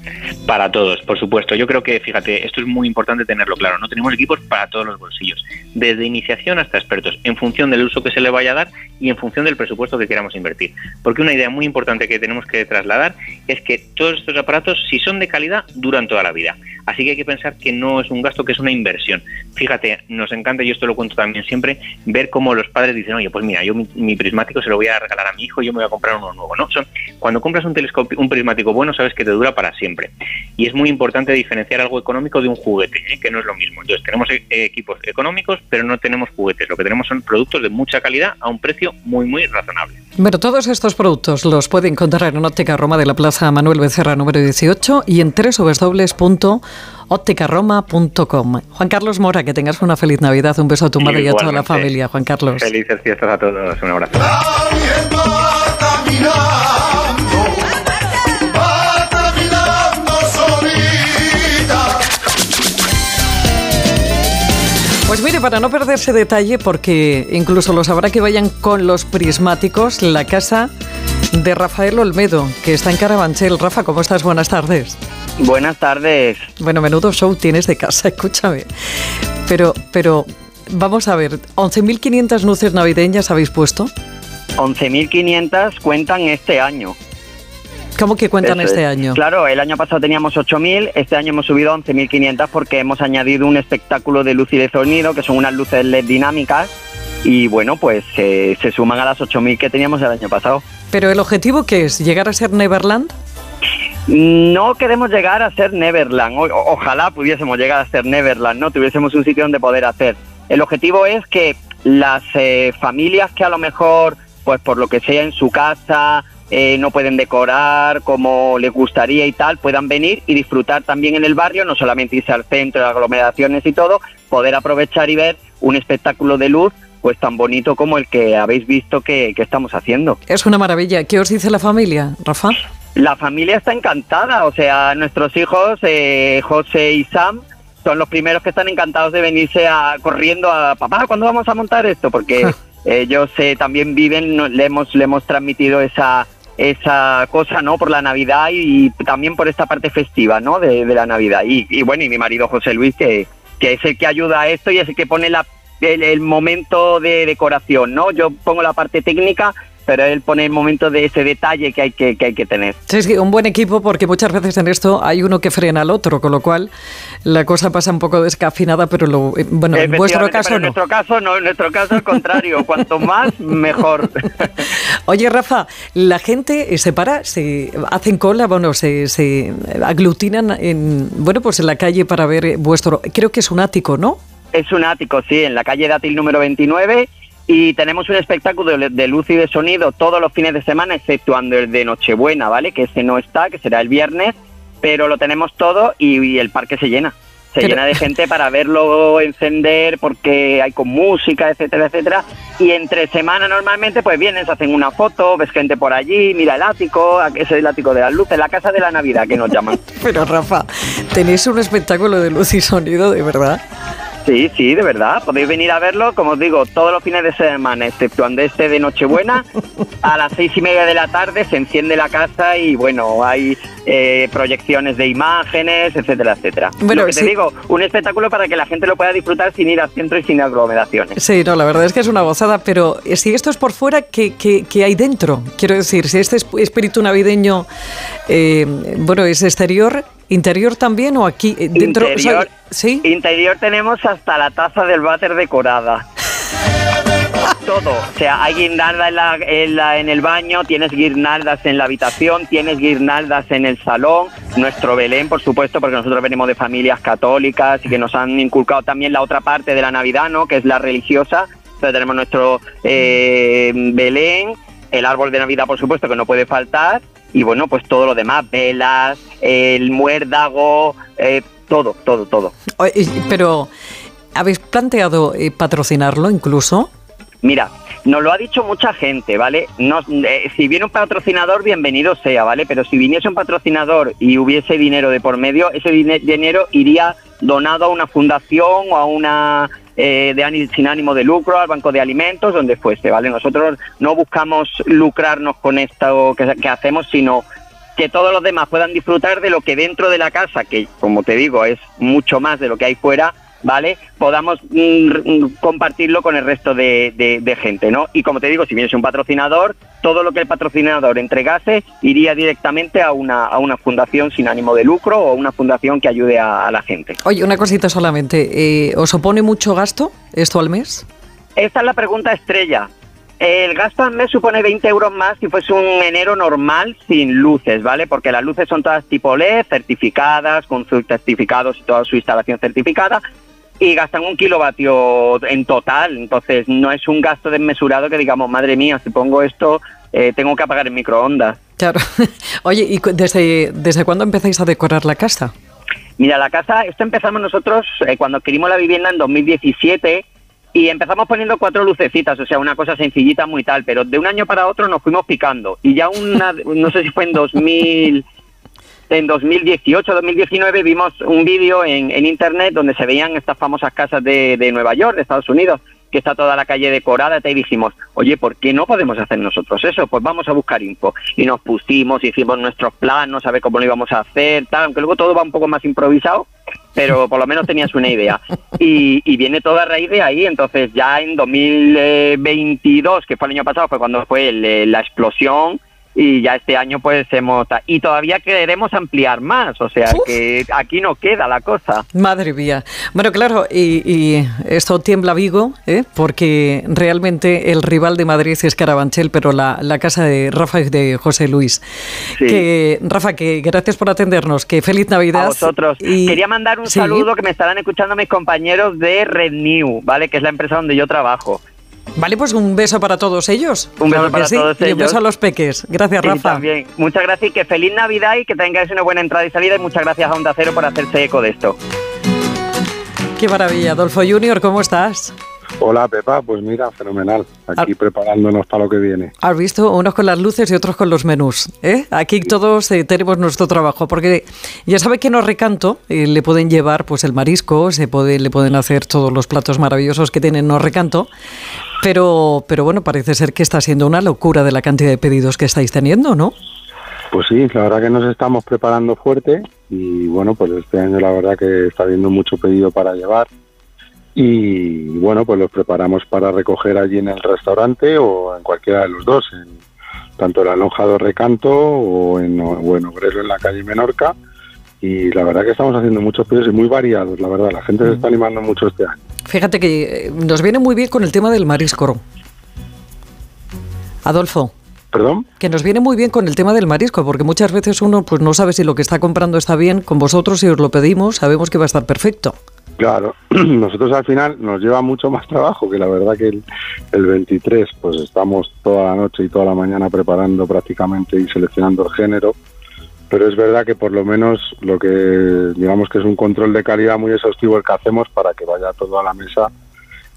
Para todos, por supuesto. Yo creo que, fíjate, esto es muy importante tenerlo claro. No tenemos equipos para todos los bolsillos, desde iniciación hasta expertos, en función del uso que se le vaya a dar y en función del presupuesto que queramos invertir. Porque una idea muy importante que tenemos que trasladar es que todos estos aparatos, si son de calidad, duran toda la vida. Así que hay que pensar que no es un gasto, que es una inversión. Fíjate, nos encanta, y esto lo cuento también siempre, ver cómo los padres dicen, oye, pues mira, yo mi, prismático se lo voy a regalar a mi hijo yo me voy a comprar uno nuevo. ¿no? cuando compras un telescopio, un prismático bueno, sabes que te dura para siempre. Y es muy importante diferenciar algo económico de un juguete, ¿eh? que no es lo mismo. Entonces, tenemos eh, equipos económicos, pero no tenemos juguetes. Lo que tenemos son productos de mucha calidad a un precio muy, muy razonable. Bueno, todos estos productos los puede encontrar en Óptica Roma de la Plaza Manuel Becerra número 18 y en www.ópticaroma.com. Juan Carlos Mora, que tengas una feliz Navidad, un beso a tu madre y a toda la familia, Juan Carlos. Felices fiestas a todos, un abrazo. Pues mire, para no perderse detalle, porque incluso lo sabrá que vayan con los prismáticos, la casa de Rafael Olmedo, que está en Carabanchel. Rafa, ¿cómo estás? Buenas tardes. Buenas tardes. Bueno, menudo show tienes de casa, escúchame. Pero, pero, vamos a ver, ¿11.500 luces navideñas habéis puesto? 11.500 cuentan este año. ¿Cómo que cuentan este año? Claro, el año pasado teníamos 8.000, este año hemos subido a 11.500 porque hemos añadido un espectáculo de luz y de sonido, que son unas luces LED dinámicas, y bueno, pues se suman a las 8.000 que teníamos el año pasado. ¿Pero el objetivo qué es? ¿Llegar a ser Neverland? No queremos llegar a ser Neverland. ojalá pudiésemos llegar a ser Neverland, ¿no? Tuviésemos un sitio donde poder hacer. El objetivo es que las eh, familias que a lo mejor, pues por lo que sea en su casa, eh, no pueden decorar como les gustaría y tal, puedan venir y disfrutar también en el barrio, no solamente irse al centro, aglomeraciones y todo, poder aprovechar y ver un espectáculo de luz pues tan bonito como el que habéis visto que, estamos haciendo. Es una maravilla. ¿Qué os dice la familia, Rafa? La familia está encantada, o sea, nuestros hijos, eh, José y Sam, son los primeros que están encantados de venirse a, corriendo a papá, ¿cuándo vamos a montar esto? Porque ellos eh, también viven, le hemos, le hemos transmitido esa, esa cosa, ¿no? Por la Navidad y, también por esta parte festiva, ¿no? De, la Navidad. Y, bueno, y mi marido José Luis, que, que es el que ayuda a esto y es el que pone la el, el momento de decoración, ¿no? Yo pongo la parte técnica, pero él pone el momento de ese detalle que hay que, que hay que tener. Sí, sí, un buen equipo porque muchas veces en esto hay uno que frena al otro, con lo cual la cosa pasa un poco descafinada, pero lo, eh, bueno, en vuestro caso pero en no. nuestro caso no, en nuestro caso al contrario, cuanto más mejor. Oye, Rafa, la gente se para, se hacen cola, bueno, se, se aglutinan en, bueno, pues en la calle para ver vuestro, creo que es un ático, ¿no? Es un ático, sí, en la calle Dátil número 29 y tenemos un espectáculo de, de luz y de sonido todos los fines de semana, exceptuando el de Nochebuena, ¿vale? Que ese no está, que será el viernes, pero lo tenemos todo y, y el parque se llena. Se Pero- llena de gente para verlo encender porque hay con música, etcétera, etcétera. Y entre semana normalmente pues vienen, se hacen una foto, ves gente por allí, mira el ático, ese es el ático de las luces, la casa de la Navidad que nos llaman. Pero Rafa, tenéis un espectáculo de luz y sonido, de verdad. Sí, sí, de verdad. Podéis venir a verlo, como os digo, todos los fines de semana, exceptuando este de Nochebuena. A las seis y media de la tarde se enciende la casa y, bueno, hay eh, proyecciones de imágenes, etcétera, etcétera. Bueno, lo que te digo, un espectáculo para que la gente lo pueda disfrutar sin ir al centro y sin aglomeraciones. Sí, no, la verdad es que es una gozada, pero eh, si esto es por fuera, ¿qué, qué- qué hay dentro? Quiero decir, si este esp- espíritu navideño, eh, bueno, es exterior, interior también o aquí eh, dentro. o sea, Interior, sí. interior tenemos hasta la taza del váter decorada. Todo, o sea, hay guirnaldas en, la- en la- en el baño, tienes guirnaldas en la habitación, tienes guirnaldas en el salón, nuestro Belén, por supuesto, porque nosotros venimos de familias católicas y que nos han inculcado también la otra parte de la Navidad, ¿no? Que es la religiosa. Entonces tenemos nuestro eh, Belén, el árbol de Navidad, por supuesto, que no puede faltar, y bueno, pues todo lo demás, velas, el muérdago, eh, todo, todo, todo. Pero, ¿habéis planteado eh, patrocinarlo incluso? Mira, nos lo ha dicho mucha gente, ¿vale? Eh, si viene un patrocinador, bienvenido sea, ¿vale? Pero si viniese un patrocinador y hubiese dinero de por medio, ese dine- dinero iría donado a una fundación o a una eh, de sin ánimo de lucro, al banco de alimentos, donde fuese, ¿vale? Nosotros no buscamos lucrarnos con esto que, que hacemos, sino que todos los demás puedan disfrutar de lo que dentro de la casa, que como te digo es mucho más de lo que hay fuera, ¿vale? Podamos mm, mm, compartirlo con el resto de, de- de gente, ¿no? Y como te digo, si vienes un patrocinador, todo lo que el patrocinador entregase iría directamente a una, a una fundación sin ánimo de lucro o una fundación que ayude a, a la gente. Oye, una cosita solamente. eh, ¿Os opone mucho gasto esto al mes? Esta es la pregunta estrella. El gasto al mes supone 20 euros más si fuese un enero normal sin luces, ¿vale? Porque las luces son todas tipo LED, certificadas, con sus certificados y toda su instalación certificada, y gastan un kilovatio en total. Entonces no es un gasto desmesurado que digamos, madre mía, si pongo esto, eh, tengo que apagar el microondas. Claro. Oye, ¿y desde, desde cuándo empezáis a decorar la casa? Mira, la casa, esto empezamos nosotros eh, cuando adquirimos la vivienda en 2017 y empezamos poniendo cuatro lucecitas, o sea, una cosa sencillita muy tal, pero de un año para otro nos fuimos picando y ya una, no sé si fue en 2000, en 2018, 2019 vimos un vídeo en, internet donde se veían estas famosas casas de, de Nueva York, de Estados Unidos, que está toda la calle decorada, y dijimos, oye, ¿por qué no podemos hacer nosotros eso? Pues vamos a buscar info. Y nos pusimos, hicimos nuestros planos, a ver cómo lo íbamos a hacer, tal, aunque luego todo va un poco más improvisado, pero por lo menos tenías una idea. Y, y viene toda a raíz de ahí, entonces ya en 2022, que fue el año pasado, fue cuando fue el, la explosión, y ya este año pues hemos... Y todavía queremos ampliar más, o sea que aquí no queda la cosa. Madre mía. Bueno, claro, y, y esto tiembla Vigo, ¿eh? porque realmente el rival de Madrid es Carabanchel, pero la, la casa de Rafa y de José Luis. Que, Rafa, que gracias por atendernos, que feliz Navidad. A vosotros. Y- Quería mandar un Sí. saludo que me estarán escuchando mis compañeros de Red New, ¿vale? Que es la empresa donde yo trabajo. Vale, pues un beso para todos ellos. Un beso Claro para sí. todos Y un ellos. beso a los peques. Gracias, Sí, Rafa. también. Muchas gracias y que feliz Navidad y que tengáis una buena entrada y salida y muchas gracias a Onda Cero por hacerse eco de esto. Qué maravilla. Adolfo Junior, ¿cómo estás? Hola Pepa, pues mira, fenomenal. Aquí preparándonos para lo que viene. Has visto unos con las luces y otros con los menús. ¿eh? Aquí todos eh, tenemos nuestro trabajo, porque ya sabe que no recanto, eh, le pueden llevar pues el marisco, se puede, le pueden hacer todos los platos maravillosos que tienen no recanto, pero, pero bueno, parece ser que está siendo una locura de la cantidad de pedidos que estáis teniendo, ¿no? Pues sí, la verdad que nos estamos preparando fuerte y bueno, pues este año la verdad que está habiendo mucho pedido para llevar y bueno, pues los preparamos para recoger allí en el restaurante o en cualquiera de los dos, en, tanto en la Lonja de Recanto o en, o en Obrero en la calle Menorca. Y la verdad que estamos haciendo muchos pedidos y muy variados, la verdad. La gente se está animando mucho este año. Fíjate que eh, nos viene muy bien con el tema del marisco. Adolfo. ¿Perdón? Que nos viene muy bien con el tema del marisco, porque muchas veces uno pues no sabe si lo que está comprando está bien. Con vosotros, si os lo pedimos, sabemos que va a estar perfecto. Claro, nosotros al final nos lleva mucho más trabajo que la verdad que el, el 23, pues estamos toda la noche y toda la mañana preparando prácticamente y seleccionando el género, pero es verdad que por lo menos lo que digamos que es un control de calidad muy exhaustivo el que hacemos para que vaya todo a la mesa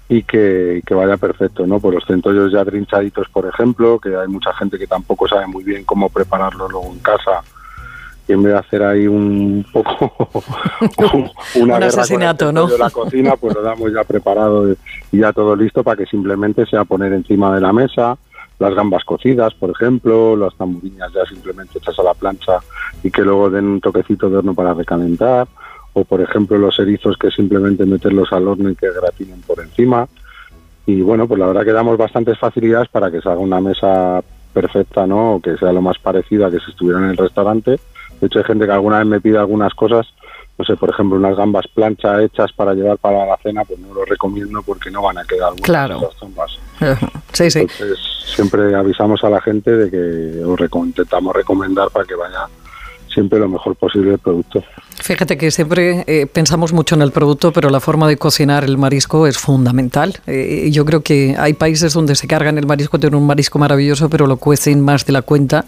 y que, que vaya perfecto, ¿no? Por los centollos ya trinchaditos, por ejemplo, que hay mucha gente que tampoco sabe muy bien cómo prepararlo luego en casa y en vez de hacer ahí un poco una Un guerra asesinato, ¿no? de la cocina, pues lo damos ya preparado y ya todo listo para que simplemente sea poner encima de la mesa las gambas cocidas, por ejemplo, las tamburiñas ya simplemente hechas a la plancha y que luego den un toquecito de horno para recalentar, o por ejemplo los erizos que simplemente meterlos al horno y que gratinen por encima. Y bueno, pues la verdad que damos bastantes facilidades para que salga una mesa perfecta, ¿no? O que sea lo más parecido a que si estuviera en el restaurante. De hecho, hay gente que alguna vez me pide algunas cosas, no sé, por ejemplo, unas gambas plancha hechas para llevar para la cena, pues no lo recomiendo porque no van a quedar buenas Claro. las gambas. Sí, sí. Entonces, siempre avisamos a la gente de que os reco- intentamos recomendar para que vaya siempre lo mejor posible el producto. Fíjate que siempre eh, pensamos mucho en el producto, pero la forma de cocinar el marisco es fundamental. Eh, yo creo que hay países donde se cargan el marisco, tienen un marisco maravilloso, pero lo cuecen más de la cuenta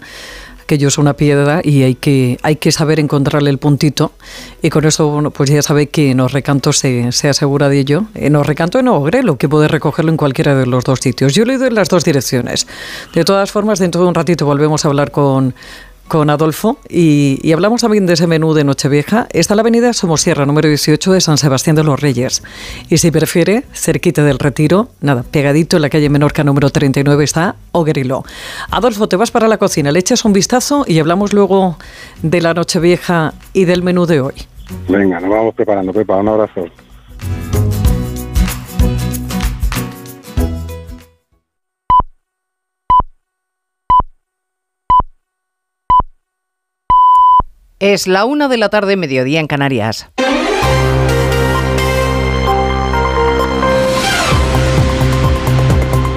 aquello es una piedra y hay que, hay que saber encontrarle el puntito. Y con eso, bueno, pues ya sabe que en Recanto se, se asegura de ello. En Recanto en Ogrelo, que puede recogerlo en cualquiera de los dos sitios. Yo le doy en las dos direcciones. De todas formas, dentro de un ratito volvemos a hablar con con Adolfo y, y hablamos también de ese menú de Nochevieja. Está la avenida Somosierra, número 18 de San Sebastián de los Reyes. Y si prefiere, cerquita del retiro, nada, pegadito en la calle Menorca número 39 está Ogrelo. Adolfo, te vas para la cocina, le echas un vistazo y hablamos luego de la Nochevieja y del menú de hoy. Venga, nos vamos preparando, Pepa, un abrazo. Es la una de la tarde, mediodía en Canarias.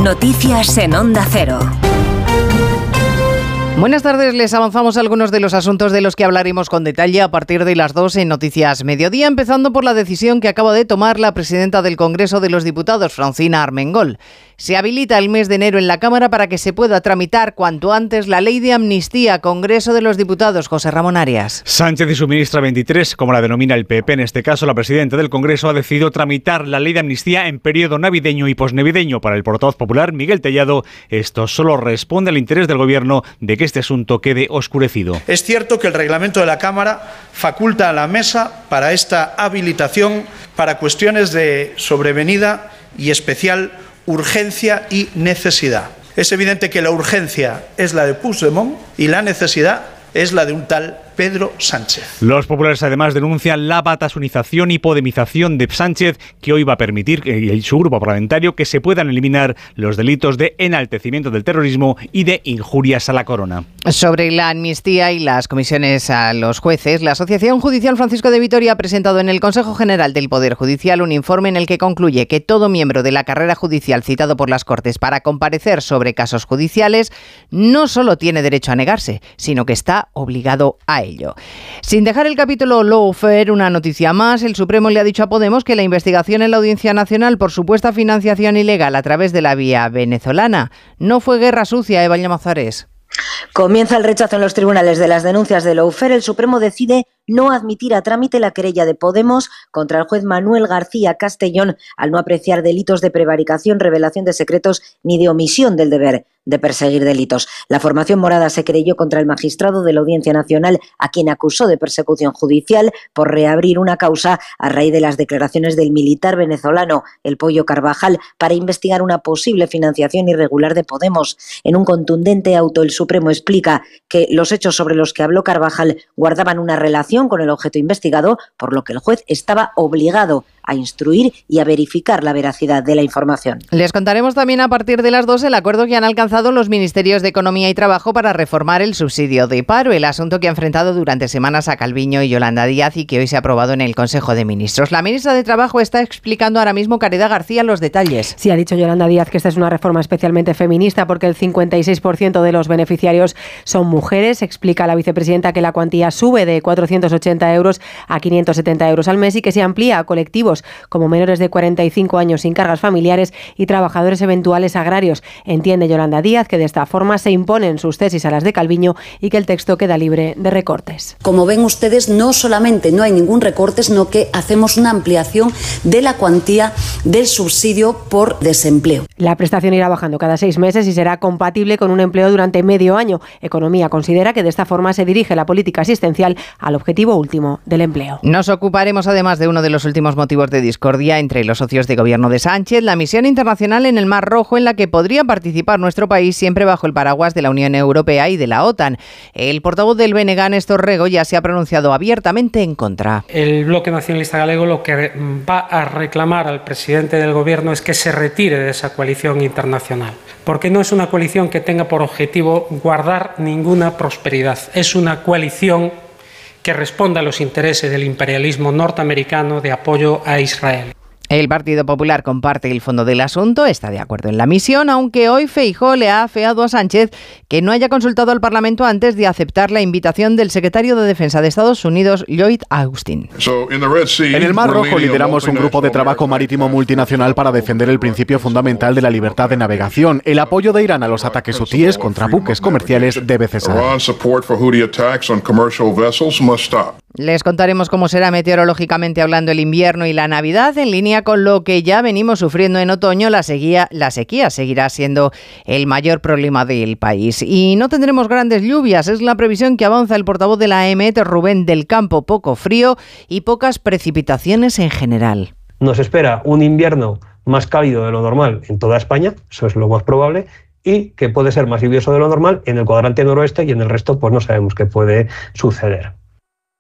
Noticias en Onda Cero. Buenas tardes, les avanzamos algunos de los asuntos de los que hablaremos con detalle a partir de las 2 en Noticias Mediodía, empezando por la decisión que acaba de tomar la presidenta del Congreso de los Diputados, Francina Armengol. Se habilita el mes de enero en la Cámara para que se pueda tramitar cuanto antes la ley de amnistía, Congreso de los Diputados, José Ramón Arias. Sánchez y su ministra 23, como la denomina el PP, en este caso la presidenta del Congreso, ha decidido tramitar la ley de amnistía en periodo navideño y posnavideño. Para el portavoz popular, Miguel Tellado, esto solo responde al interés del Gobierno de que este asunto quede oscurecido. Es cierto que el reglamento de la Cámara faculta a la mesa para esta habilitación para cuestiones de sobrevenida y especial urgencia y necesidad. Es evidente que la urgencia es la de Puigdemont y la necesidad es la de un tal Pedro Sánchez. Los populares además denuncian la batasunización y podemización de Sánchez que hoy va a permitir y su grupo parlamentario que se puedan eliminar los delitos de enaltecimiento del terrorismo y de injurias a la corona. Sobre la amnistía y las comisiones a los jueces, la Asociación Judicial Francisco de Vitoria ha presentado en el Consejo General del Poder Judicial un informe en el que concluye que todo miembro de la carrera judicial citado por las Cortes para comparecer sobre casos judiciales no solo tiene derecho a negarse, sino que está obligado a ello. Sin dejar el capítulo lawfare, una noticia más, el Supremo le ha dicho a Podemos que la investigación en la Audiencia Nacional por supuesta financiación ilegal a través de la vía venezolana no fue guerra sucia, Eva Llamazares. Comienza el rechazo en los tribunales de las denuncias de Lawfare. El Supremo decide no admitir a trámite la querella de Podemos contra el juez Manuel García Castellón al no apreciar delitos de prevaricación, revelación de secretos ni de omisión del deber de perseguir delitos. La formación morada se creyó contra el magistrado de la Audiencia Nacional, a quien acusó de persecución judicial por reabrir una causa a raíz de las declaraciones del militar venezolano El Pollo Carvajal para investigar una posible financiación irregular de Podemos. En un contundente auto, el Supremo explica que los hechos sobre los que habló Carvajal guardaban una relación con el objeto investigado, por lo que el juez estaba obligado a instruir y a verificar la veracidad de la información. Les contaremos también a partir de las dos el acuerdo que han alcanzado los ministerios de Economía y Trabajo para reformar el subsidio de paro, el asunto que ha enfrentado durante semanas a Calviño y Yolanda Díaz y que hoy se ha aprobado en el Consejo de Ministros. La ministra de Trabajo está explicando ahora mismo, Caridad García, los detalles. Sí, ha dicho Yolanda Díaz que esta es una reforma especialmente feminista porque el 56% de los beneficiarios son mujeres. Explica la vicepresidenta que la cuantía sube de 480 euros a 570 euros al mes y que se amplía a colectivos como menores de 45 años sin cargas familiares y trabajadores eventuales agrarios. Entiende Yolanda Díaz que de esta forma se imponen sus tesis a las de Calviño y que el texto queda libre de recortes. Como ven ustedes, no solamente no hay ningún recorte, sino que hacemos una ampliación de la cuantía del subsidio por desempleo. La prestación irá bajando cada seis meses y será compatible con un empleo durante medio año. Economía considera que de esta forma se dirige la política asistencial al objetivo último del empleo. Nos ocuparemos además de uno de los últimos motivos de discordia entre los socios de gobierno de Sánchez, la misión internacional en el Mar Rojo en la que podría participar nuestro país siempre bajo el paraguas de la Unión Europea y de la OTAN. El portavoz del BNG, Néstor Rego, ya se ha pronunciado abiertamente en contra. El bloque nacionalista galego lo que va a reclamar al presidente del gobierno es que se retire de esa coalición internacional, porque no es una coalición que tenga por objetivo guardar ninguna prosperidad, es una coalición que responda a los intereses del imperialismo norteamericano de apoyo a Israel. El Partido Popular comparte el fondo del asunto, está de acuerdo en la misión, aunque hoy Feijó le ha afeado a Sánchez que no haya consultado al Parlamento antes de aceptar la invitación del secretario de Defensa de Estados Unidos, Lloyd Austin. En el Mar Rojo lideramos un grupo de trabajo marítimo multinacional para defender el principio fundamental de la libertad de navegación. El apoyo de Irán a los ataques hutíes contra buques comerciales debe cesar. Les contaremos cómo será meteorológicamente hablando el invierno y la Navidad en línea con lo que ya venimos sufriendo en otoño, la sequía, seguirá siendo el mayor problema del país. Y no tendremos grandes lluvias, es la previsión que avanza el portavoz de la EMET, Rubén del Campo, poco frío y pocas precipitaciones en general. Nos espera un invierno más cálido de lo normal en toda España, eso es lo más probable, y que puede ser más lluvioso de lo normal en el cuadrante noroeste y en el resto pues no sabemos qué puede suceder.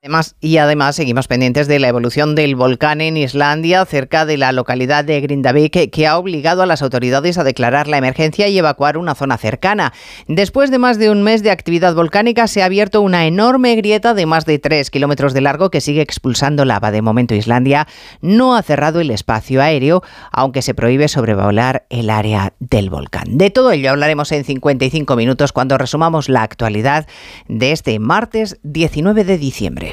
Además, y además seguimos pendientes de la evolución del volcán en Islandia, cerca de la localidad de Grindavik, que ha obligado a las autoridades a declarar la emergencia y evacuar una zona cercana. Después de más de un mes de actividad volcánica, se ha abierto una enorme grieta de más de 3 kilómetros de largo que sigue expulsando lava. De momento, Islandia no ha cerrado el espacio aéreo, aunque se prohíbe sobrevolar el área del volcán. De todo ello hablaremos en 55 minutos cuando resumamos la actualidad de este martes 19 de diciembre.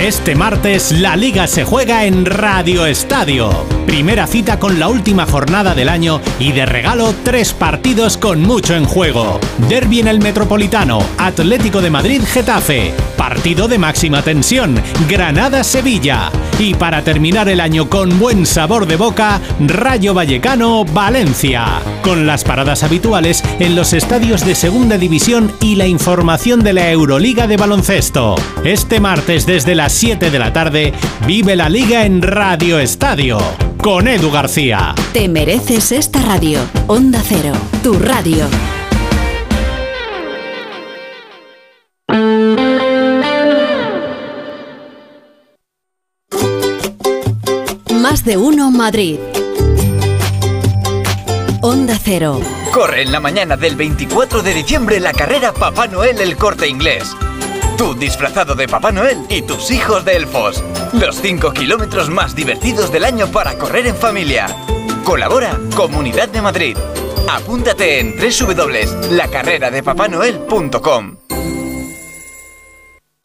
Este martes la liga se juega en Radio Estadio. Primera cita con la última jornada del año y de regalo tres partidos con mucho en juego. Derby en el Metropolitano, Atlético de Madrid Getafe, partido de máxima tensión, Granada Sevilla y para terminar el año con buen sabor de boca, Rayo Vallecano Valencia. Con las paradas habituales en los estadios de Segunda División y la información de la Euroliga de baloncesto. Este martes desde las 7 de la tarde, vive la liga en Radio Estadio. Con Edu García. Te mereces esta radio. Onda Cero, tu radio. Más de uno Madrid. Onda Cero. Corre en la mañana del 24 de diciembre la carrera Papá Noel el corte inglés. Tú disfrazado de Papá Noel y tus hijos de elfos. Los 5 kilómetros más divertidos del año para correr en familia. Colabora Comunidad de Madrid. Apúntate en www.lacarreradepapanoel.com.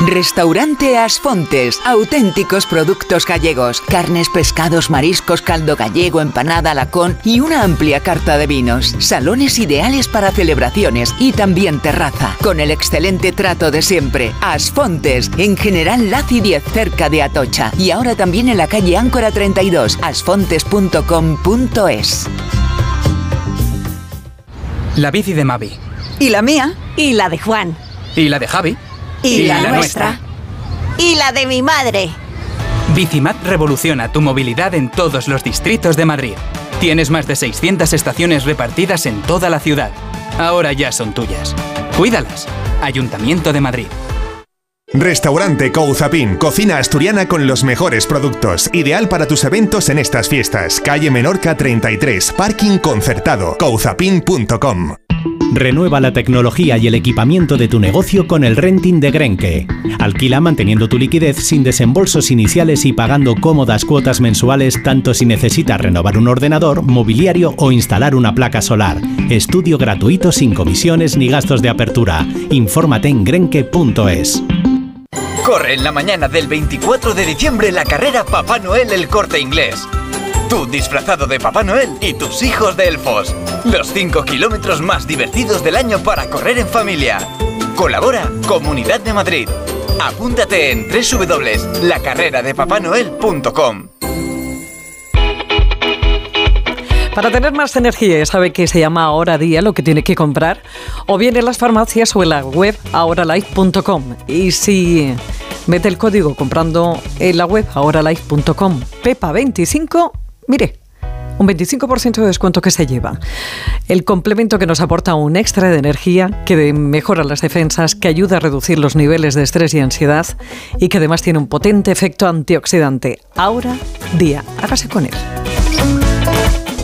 Restaurante Asfontes. Auténticos productos gallegos. Carnes, pescados, mariscos, caldo gallego, empanada, lacón y una amplia carta de vinos. Salones ideales para celebraciones y también terraza. Con el excelente trato de siempre. Asfontes. En General Laci 10, cerca de Atocha. Y ahora también en la calle Áncora 32. asfontes.com.es. La bici de Mavi. ¿Y la mía? ¿Y la de Juan? ¿Y la de Javi? ¿Y, la, nuestra? ¿Y la de mi madre? Bicimat revoluciona tu movilidad en todos los distritos de Madrid. Tienes más de 600 estaciones repartidas en toda la ciudad. Ahora ya son tuyas. Cuídalas. Ayuntamiento de Madrid. Restaurante Couzapin, cocina asturiana con los mejores productos, ideal para tus eventos en estas fiestas. Calle Menorca 33, parking concertado, couzapin.com. Renueva la tecnología y el equipamiento de tu negocio con el renting de Grenke. Alquila manteniendo tu liquidez sin desembolsos iniciales y pagando cómodas cuotas mensuales tanto si necesitas renovar un ordenador, mobiliario o instalar una placa solar. Estudio gratuito sin comisiones ni gastos de apertura. Infórmate en grenke.es. Corre en la mañana del 24 de diciembre la carrera Papá Noel el Corte Inglés. Tú disfrazado de Papá Noel y tus hijos de elfos. Los 5 kilómetros más divertidos del año para correr en familia. Colabora Comunidad de Madrid. Apúntate en www.lacarreradepapanoel.com. Para tener más energía, ya sabe que se llama Ahora Día lo que tiene que comprar, o bien en las farmacias o en la web ahoralife.com. Y si mete el código comprando en la web ahoralife.com, PEPA25, mire, un 25% de descuento que se lleva. El complemento que nos aporta un extra de energía, que mejora las defensas, que ayuda a reducir los niveles de estrés y ansiedad y que además tiene un potente efecto antioxidante. Ahora Día, hágase con él.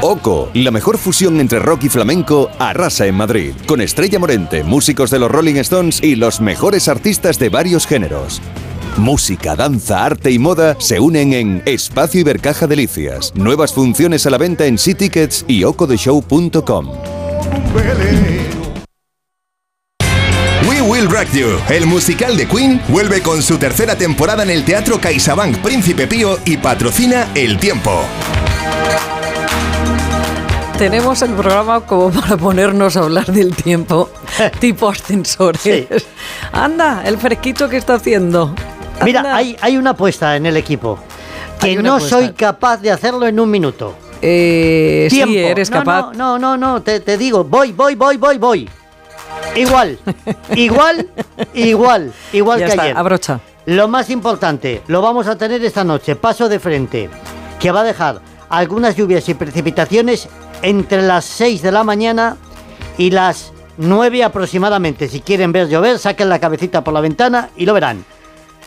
Oco, la mejor fusión entre rock y flamenco, arrasa en Madrid, con Estrella Morente, músicos de los Rolling Stones y los mejores artistas de varios géneros. Música, danza, arte y moda se unen en Espacio Ibercaja Delicias. Nuevas funciones a la venta en Tickets y ocodeshow.com. We Will Rock You, el musical de Queen, vuelve con su tercera temporada en el Teatro CaixaBank Príncipe Pío y patrocina El Tiempo. Tenemos el programa como para ponernos a hablar del tiempo, tipo ascensores. Anda, el fresquito que está haciendo. Mira, hay, hay una apuesta en el equipo. Que no soy capaz de hacerlo en un minuto. Eh, sí, eres No, capaz. No, no, no, no, te, te digo, voy, voy, voy, voy, voy. Igual, igual, igual, igual Ya que está, ayer. abrocha. Lo más importante, lo vamos a tener esta noche, paso de frente, que va a dejar algunas lluvias y precipitaciones entre las 6 de la mañana y las 9 aproximadamente. Si quieren ver llover, saquen la cabecita por la ventana y lo verán.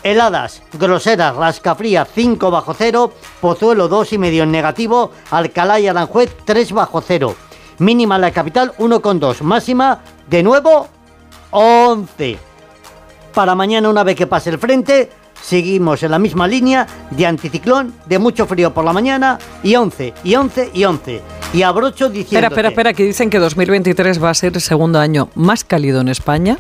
Heladas, groseras, rascafría 5 bajo cero, Pozuelo 2 y medio en negativo, Alcalá y Aranjuez 3 bajo cero. Mínima en la capital 1,2, máxima de nuevo 11. Para mañana una vez que pase el frente, seguimos en la misma línea de anticiclón, de mucho frío por la mañana y 11, y 11, y 11. Y abrocho diciendo... Espera, espera, espera, que dicen que 2023 va a ser el segundo año más cálido en España,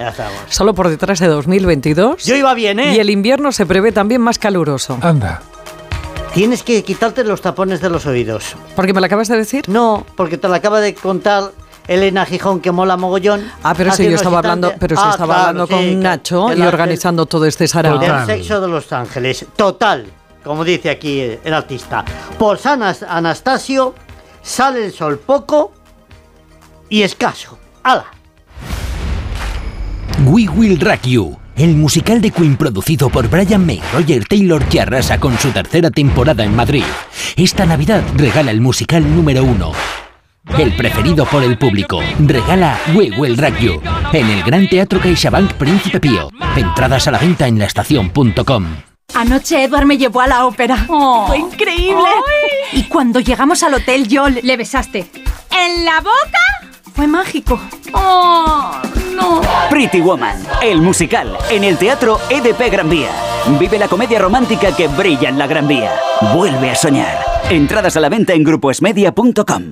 solo por detrás de 2022. Yo iba bien, ¿eh? Y el invierno se prevé también más caluroso. Anda. Tienes que quitarte los tapones de los oídos. ¿Por qué me lo acabas de decir? No, porque te lo acaba de contar Elena Gijón, que mola mogollón. Ah, pero si yo estaba hablando, pero si Ah, estaba claro, hablando sí, con. Nacho y organizando todo este sarao. Del sexo de los ángeles. Total, como dice aquí el artista. Por San As- Anastasio sale el sol poco y escaso. ¡Hala! We Will Rock You, el musical de Queen producido por Brian May Roger Taylor que arrasa con su tercera temporada en Madrid. Esta Navidad regala el musical número uno. El preferido por el público. Regala We Will Rock You en el Gran Teatro CaixaBank Príncipe Pío. Entradas a la venta en laestacion.com. Anoche Edward me llevó a la ópera. Fue increíble. Y cuando llegamos al hotel yo le besaste. ¿En la boca? Fue mágico. Oh, no. Pretty Woman, el musical, en el Teatro EDP Gran Vía. Vive la comedia romántica que brilla en la Gran Vía. Vuelve a soñar. Entradas a la venta en grupoesmedia.com.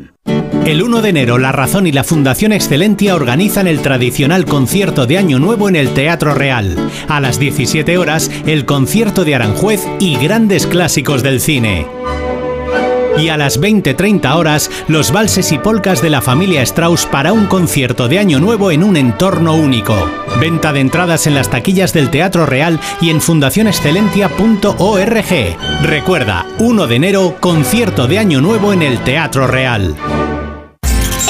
El 1 de enero, La Razón y la Fundación Excelentia organizan el tradicional concierto de Año Nuevo en el Teatro Real. A las 17 horas, el concierto de Aranjuez y grandes clásicos del cine. Y a las 20-30 horas, los valses y polcas de la familia Strauss para un concierto de Año Nuevo en un entorno único. Venta de entradas en las taquillas del Teatro Real y en fundacionexcelentia.org. Recuerda, 1 de enero, concierto de Año Nuevo en el Teatro Real.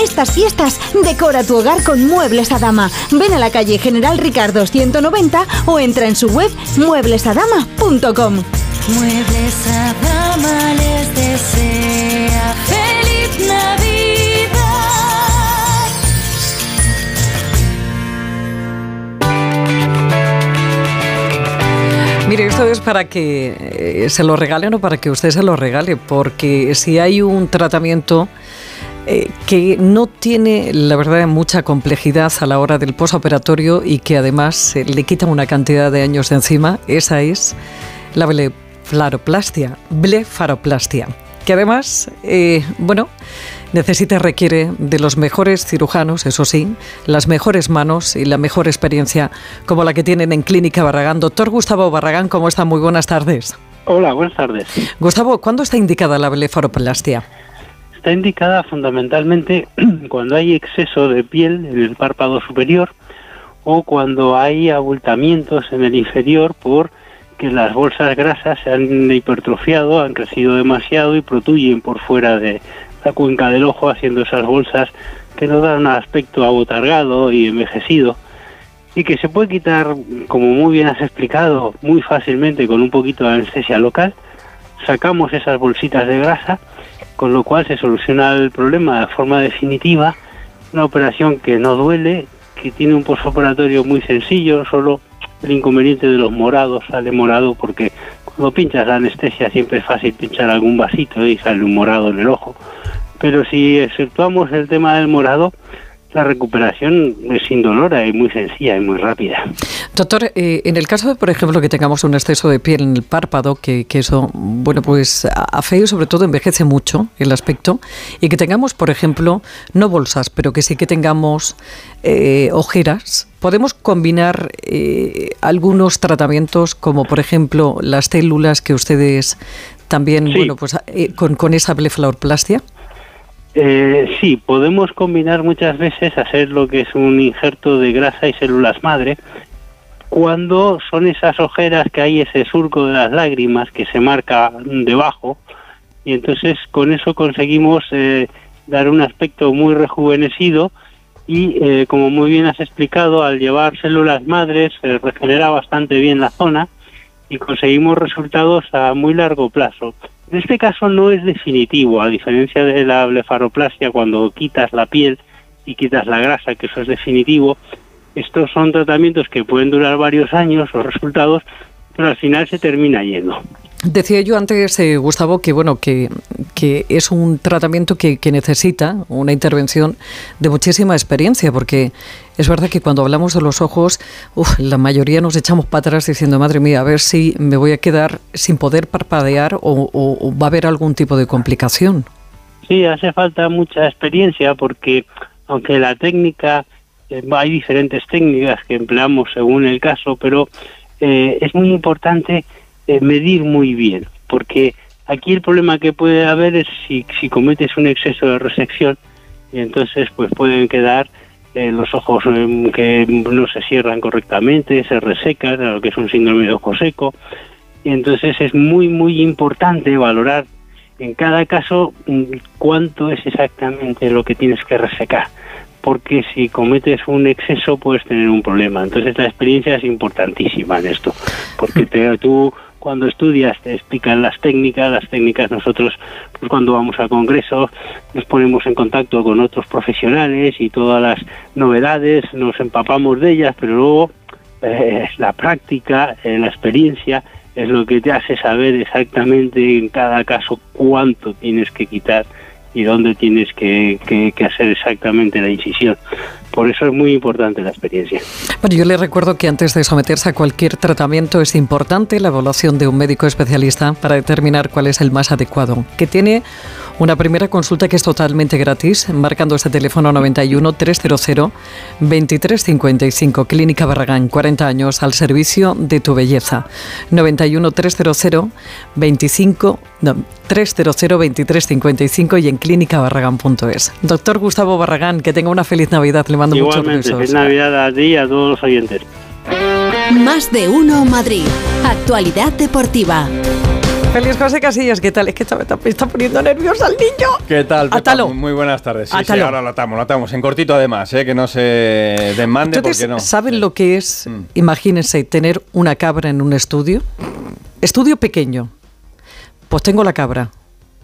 Estas fiestas decora tu hogar con Muebles a Dama. Ven a la calle General Ricardo 190 o entra en su web mueblesadama.com. Muebles a dama les desea feliz Navidad. Mire, esto es para que eh, se lo regalen o para que usted se lo regale, porque si hay un tratamiento eh, que no tiene, la verdad, mucha complejidad a la hora del posoperatorio y que además le quita una cantidad de años de encima, esa es la blefaroplastia, blefaroplastia, que además, eh, bueno, necesita y requiere de los mejores cirujanos, eso sí, las mejores manos y la mejor experiencia como la que tienen en Clínica Barragán. Doctor Gustavo Barragán, ¿cómo está? Muy buenas tardes. Hola, buenas tardes. Gustavo, ¿cuándo está indicada la blefaroplastia? Está indicada fundamentalmente cuando hay exceso de piel en el párpado superior o cuando hay abultamientos en el inferior por que las bolsas grasas se han hipertrofiado, han crecido demasiado y protuyen por fuera de la cuenca del ojo haciendo esas bolsas que nos dan un aspecto abotargado y envejecido y que se puede quitar, como muy bien has explicado, muy fácilmente con un poquito de anestesia local. Sacamos esas bolsitas de grasa, con lo cual se soluciona el problema de forma definitiva. Una operación que no duele, que tiene un postoperatorio muy sencillo, solo el inconveniente de los morados sale morado porque cuando pinchas la anestesia siempre es fácil pinchar algún vasito y sale un morado en el ojo. Pero si exceptuamos el tema del morado, la recuperación es indolora y muy sencilla y muy rápida. Doctor, eh, en el caso de, por ejemplo, que tengamos un exceso de piel en el párpado, que, que eso, bueno, pues afea y sobre todo envejece mucho el aspecto, y que tengamos, por ejemplo, no bolsas, pero que sí que tengamos eh, ojeras, podemos combinar eh, algunos tratamientos, como por ejemplo las células que ustedes también, bueno, pues eh, con, con esa blefaroplastia. Eh, sí, podemos combinar muchas veces hacer lo que es un injerto de grasa y células madre cuando son esas ojeras que hay ese surco de las lágrimas que se marca debajo y entonces con eso conseguimos eh, dar un aspecto muy rejuvenecido y eh, como muy bien has explicado al llevar células madres se regenera bastante bien la zona y conseguimos resultados a muy largo plazo. En este caso no es definitivo, a diferencia de la blefaroplastia cuando quitas la piel y quitas la grasa, que eso es definitivo. Estos son tratamientos que pueden durar varios años, los resultados, pero al final se termina yendo. Decía yo antes, eh, Gustavo, que bueno, que, que es un tratamiento que, que, necesita una intervención de muchísima experiencia, porque es verdad que cuando hablamos de los ojos, la mayoría nos echamos para atrás diciendo, madre mía, a ver si me voy a quedar sin poder parpadear o va a haber algún tipo de complicación. Sí, hace falta mucha experiencia porque aunque la técnica, eh, hay diferentes técnicas que empleamos según el caso, pero eh, es muy importante eh, medir muy bien, porque Aquí el problema que puede haber es si, si cometes un exceso de resección y entonces pues pueden quedar eh, los ojos em, que no se cierran correctamente, se resecan, lo que es un síndrome de ojo seco. Y entonces es muy, muy importante valorar en cada caso mm, cuánto es exactamente lo que tienes que resecar. Porque si cometes un exceso puedes tener un problema. Entonces la experiencia es importantísima en esto. Porque te- tú cuando estudias te explican las técnicas, las técnicas nosotros pues cuando vamos al congreso nos ponemos en contacto con otros profesionales y todas las novedades nos empapamos de ellas, pero luego eh, la práctica, eh, la experiencia es lo que te hace saber exactamente en cada caso cuánto tienes que quitar y dónde tienes que, que- que hacer exactamente la incisión. Por eso es muy importante la experiencia. Bueno, yo le recuerdo que antes de someterse a cualquier tratamiento es importante la evaluación de un médico especialista para determinar cuál es el más adecuado, que tiene una primera consulta que es totalmente gratis, marcando este teléfono 91 300 2355, Clínica Barragán, 40 años al servicio de tu belleza. 91 300 25 no, 300 2355 y en clínicabarragán.es. Doctor Gustavo Barragán, que tenga una feliz Navidad, le mando muchos Igualmente, besos. feliz Navidad a ti y a todos los oyentes. Más de uno Madrid. Actualidad deportiva. Feliz José Casillas, ¿qué tal? Es que está- me está poniendo nervioso al niño. ¿Qué tal? Pepa? Átalo. Muy buenas tardes. Sí, sí, Átalo. ahora lo atamos, lo atamos. En cortito además, ¿eh? que no se desmande ¿Ustedes porque no. saben lo que es, Mm. imagínense, tener una cabra en un estudio? Estudio pequeño. Pues tengo la cabra.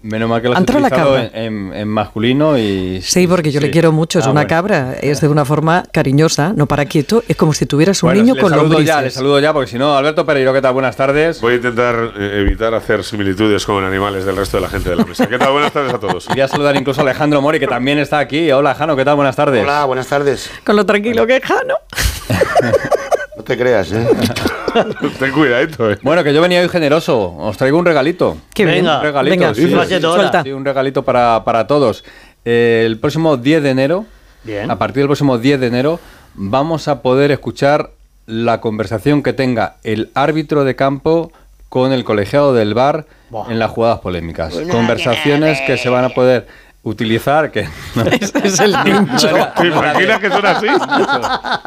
Menos mal que lo has Entró la cabra. en, en- en masculino y... Sí, porque yo le quiero mucho, es Ah, una bueno. cabra, es de una forma cariñosa, no para quieto, es como si tuvieras un Bueno, niño le con saludo lombrices. ya, le saludo ya, porque si no, Alberto Pereiro, ¿qué tal? Buenas tardes. Voy a intentar eh, evitar hacer similitudes con animales del resto de la gente de la mesa. ¿Qué tal? Buenas tardes a todos. Quería saludar incluso a Alejandro Mori, que también está aquí. Hola, Jano, ¿qué tal? Buenas tardes. Hola, buenas tardes. Con lo tranquilo que es Jano. Te creas, ¿eh? Ten cuidadito, eh. Bueno, que yo venía hoy generoso. Os traigo un regalito. Qué bien. Venga, un regalito. venga, sí, sí, un regalito para, para todos. Eh, el próximo 10 de enero, Bien. a partir del próximo 10 de enero, vamos a poder escuchar la conversación que tenga el árbitro de campo con el colegiado del bar en las jugadas polémicas. Conversaciones que se van a poder utilizar que es el nicho. ¿Te imaginas que son así?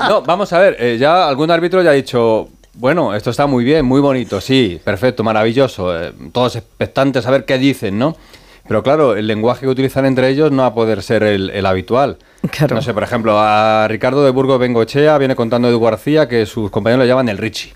no, vamos a ver, eh, ya algún árbitro ya ha dicho, bueno, esto está muy bien, muy bonito, sí, perfecto, maravilloso, eh, todos expectantes a ver qué dicen, ¿no? Pero claro, el lenguaje que utilizan entre ellos no va a poder ser el, el habitual. No sé, por ejemplo, a Ricardo de Burgos Bengochea viene contando Edu García que sus compañeros le llaman el Richie.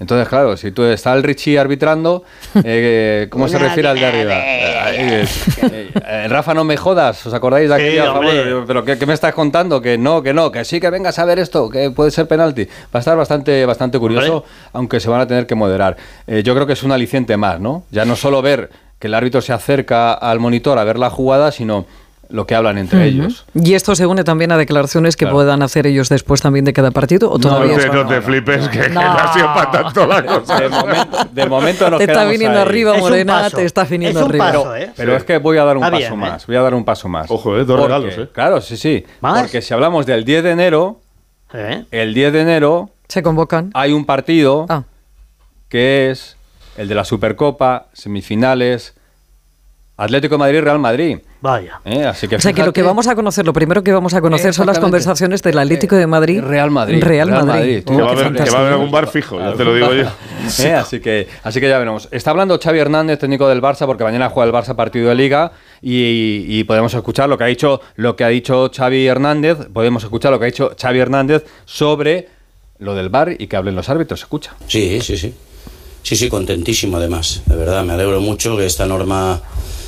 Entonces, claro, si tú está el Richie arbitrando, eh, ¿cómo se refiere al de arriba? Eh, eh, eh, Rafa, no me jodas, ¿os acordáis de aquí? Sí, a favor? hombre. ¿Pero qué, qué me estás contando? Que no, que no, que sí, que vengas a ver esto, que puede ser penalti. Va a estar bastante, bastante curioso, aunque se van a tener que moderar. Eh, yo creo que es un aliciente más, ¿no? Ya no solo ver que el árbitro se acerca al monitor a ver la jugada, sino lo que hablan entre ellos. Y esto se une también a declaraciones que Claro. puedan hacer ellos después también de cada partido o No, todavía No te, no te flipes, que, que No. no ha sido para tanto la cosa. De momento, de momento nos Te está viniendo ahí. arriba, Morena, te está viniendo Es un arriba. paso, ¿eh? Pero es que voy a dar un Está paso bien, ¿eh? más. Voy a dar un paso más. Ojo, eh, dos Porque- regalos, eh. Claro, sí, sí. ¿Más? Porque si hablamos del 10 de enero, ¿Eh? el 10 de enero Se convocan. hay un partido Ah. que es el de la Supercopa, semifinales, Atlético de Madrid, Real Madrid. Vaya. ¿eh? Así que O sea que lo que vamos a conocer, lo primero que vamos a conocer son las conversaciones del Atlético de Madrid. Real Madrid. Real Real Madrid. Madrid. Oh, Que va, a haber, que va a haber fantástico. algún bar fijo, ya te lo digo yo. Eh, así, que, así que ya veremos. Está hablando Xavi Hernández, técnico del Barça, porque mañana juega el Barça partido de Liga y, y podemos escuchar lo que ha dicho lo que ha dicho Xavi Hernández. Podemos escuchar lo que ha dicho Xavi Hernández sobre lo del bar y que hablen los árbitros. Escucha. Sí, sí, sí. Sí, sí, contentísimo además. De verdad, me alegro mucho que esta norma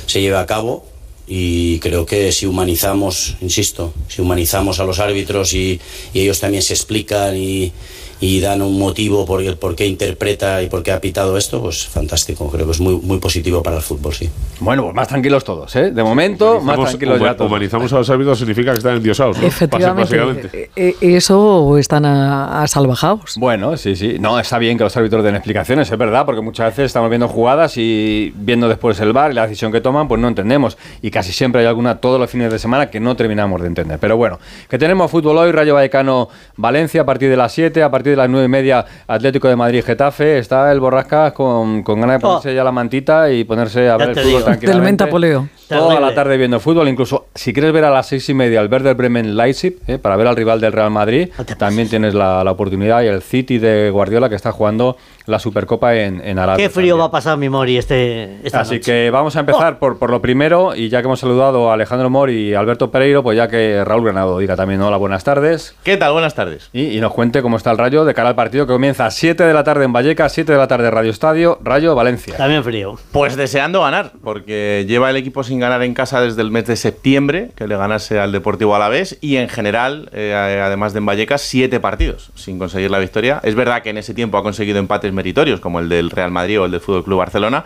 se lleve a cabo y creo que si humanizamos, insisto, si humanizamos a los árbitros y, y ellos también se explican y, y dan un motivo por el por qué interpreta y por qué ha pitado esto, pues fantástico. Creo que es muy, muy positivo para el fútbol, sí. Bueno, pues más tranquilos todos, ¿eh? De momento, más Humanizamos- tranquilos ya todos. Humanizamos a los árbitros significa que están endiosados, ¿no? Efectivamente, Básicamente. eh, eh, eso están a, a salvajados. Bueno, sí, sí. No, está bien que los árbitros den explicaciones, es verdad, porque muchas veces estamos viendo jugadas y viendo después el bar y la decisión que toman, pues no entendemos. Y casi siempre hay alguna todos los fines de semana que no terminamos de entender. Pero bueno, que tenemos fútbol hoy, Rayo Vallecano Valencia a partir de las 7, a partir partir de las nueve y media Atlético de Madrid-Getafe, está el Borrasca con, con ganas de ponerse ya la mantita y ponerse a Ya ver el fútbol digo. tranquilamente. Del mentapoleo. Toda Terrible. la tarde viendo fútbol, incluso si quieres ver a las seis y media el Werder Bremen Leipzig, eh, para ver al rival del Real Madrid, también tienes la, la oportunidad y el City de Guardiola que está jugando la Supercopa en, en Arabia. Qué frío va a pasar mi Mori este, esta Así noche. que vamos a empezar por, por lo primero y ya que hemos saludado a Alejandro Mori y Alberto Pereiro, pues ya que Raúl Granado diga también hola, buenas tardes. ¿Qué tal? Buenas tardes. Y, y nos cuente cómo está el Rayo de cara al partido que comienza a 7 de la tarde en Vallecas, 7 de la tarde en Radio Estadio, Rayo Valencia. También frío. Pues deseando ganar, porque lleva el equipo sin ganar en casa desde el mes de septiembre, que le ganase al Deportivo Alavés, y en general, eh, además de en Vallecas, siete partidos sin conseguir la victoria. Es verdad que en ese tiempo ha conseguido empates meritorios, como el del Real Madrid o el del Fútbol Club Barcelona,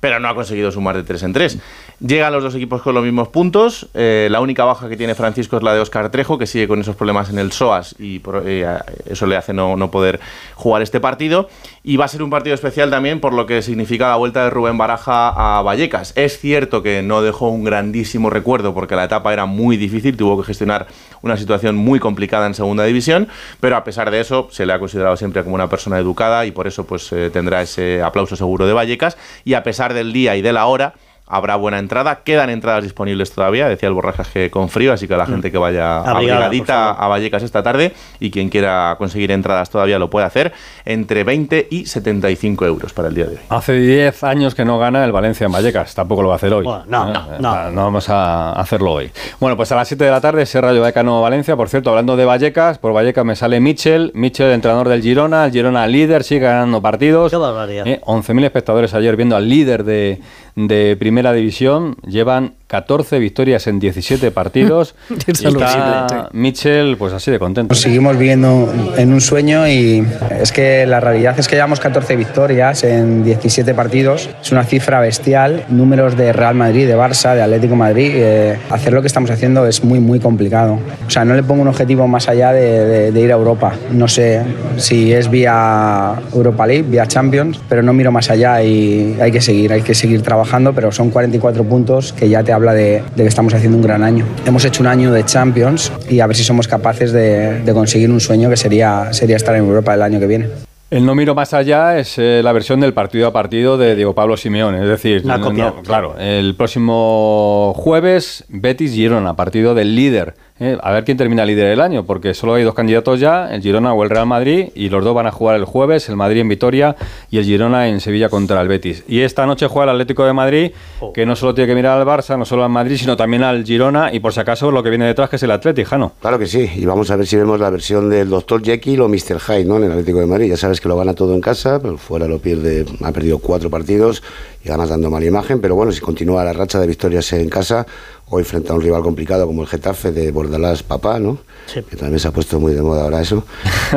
pero no ha conseguido sumar de tres en tres. Llegan los dos equipos con los mismos puntos. eh, la única baja que tiene Francisco es la de Oscar Trejo, que sigue con esos problemas en el SOAS y eh, eso le hace no, no poder jugar este partido. Y va a ser un partido especial también por lo que significa la vuelta de Rubén Baraja a Vallecas. Es cierto que no dejó un grandísimo recuerdo porque la etapa era muy difícil, tuvo que gestionar una situación muy complicada en segunda división, pero a pesar de eso se le ha considerado siempre como una persona educada y por eso pues eh, tendrá ese aplauso seguro de Vallecas. Y a pesar del día y de la hora, habrá buena entrada. Quedan entradas disponibles todavía, decía el Borrajas que con frío, así que la gente que vaya Abrigada, abrigadita a Vallecas esta tarde y quien quiera conseguir entradas todavía lo puede hacer entre 20 y 75 euros para el día de hoy. Hace 10 años que no gana el Valencia en Vallecas, tampoco lo va a hacer hoy. Bueno, no, Eh, no, eh, vamos a hacerlo hoy. Bueno, pues a las 7 de la tarde, ese Rayo Vallecano Valencia. Por cierto, hablando de Vallecas, por Vallecas me sale Michel, Michel, entrenador del Girona, el Girona líder, sigue ganando partidos. Qué barbaridad. Eh, 11.000 espectadores ayer viendo al líder de, de Primera División. Llevan 14 victorias en 17 partidos. y Es está. Michel, pues así de contento. Nos seguimos viviendo en un sueño y es que la realidad es que llevamos 14 victorias en 17 partidos. Es una cifra bestial. Números de Real Madrid, de Barça, de Atlético Madrid. eh, hacer lo que estamos haciendo es muy, muy complicado. O sea, no le pongo un objetivo más allá de, de- de ir a Europa. No sé si es vía Europa League, vía Champions, pero no miro más allá y hay que seguir, hay que seguir trabajando, pero son 44 puntos que ya te habla de, de que estamos haciendo un gran año. Hemos hecho un año de Champions y a ver si somos capaces de, de conseguir un sueño que sería, sería estar en Europa el año que viene. El no miro más allá es eh, la versión del partido a partido de Diego Pablo Simeone. Es decir, no- copia. no, claro, el próximo jueves Betis Girona, partido del líder. Eh, a ver quién termina líder del año, porque solo hay dos candidatos ya, el Girona o el Real Madrid, y los dos van a jugar el jueves, el Madrid en Vitoria y el Girona en Sevilla contra el Betis. Y esta noche juega el Atlético de Madrid, Oh. que no solo tiene que mirar al Barça, no solo al Madrid, sino también al Girona, y por si acaso lo que viene detrás que es el Atlético, Jano. Claro que sí, y vamos a ver si vemos la versión del Dr. Jekyll o Mr. Hyde, ¿no? En el Atlético de Madrid. Ya sabes que lo gana todo en casa, pero fuera lo pierde, ha perdido cuatro partidos y además dando mala imagen. Pero bueno, si continúa la racha de victorias en casa, hoy frente a un rival complicado como el Getafe de Bordalás Papá, ¿no? Que también se ha puesto muy de moda ahora eso.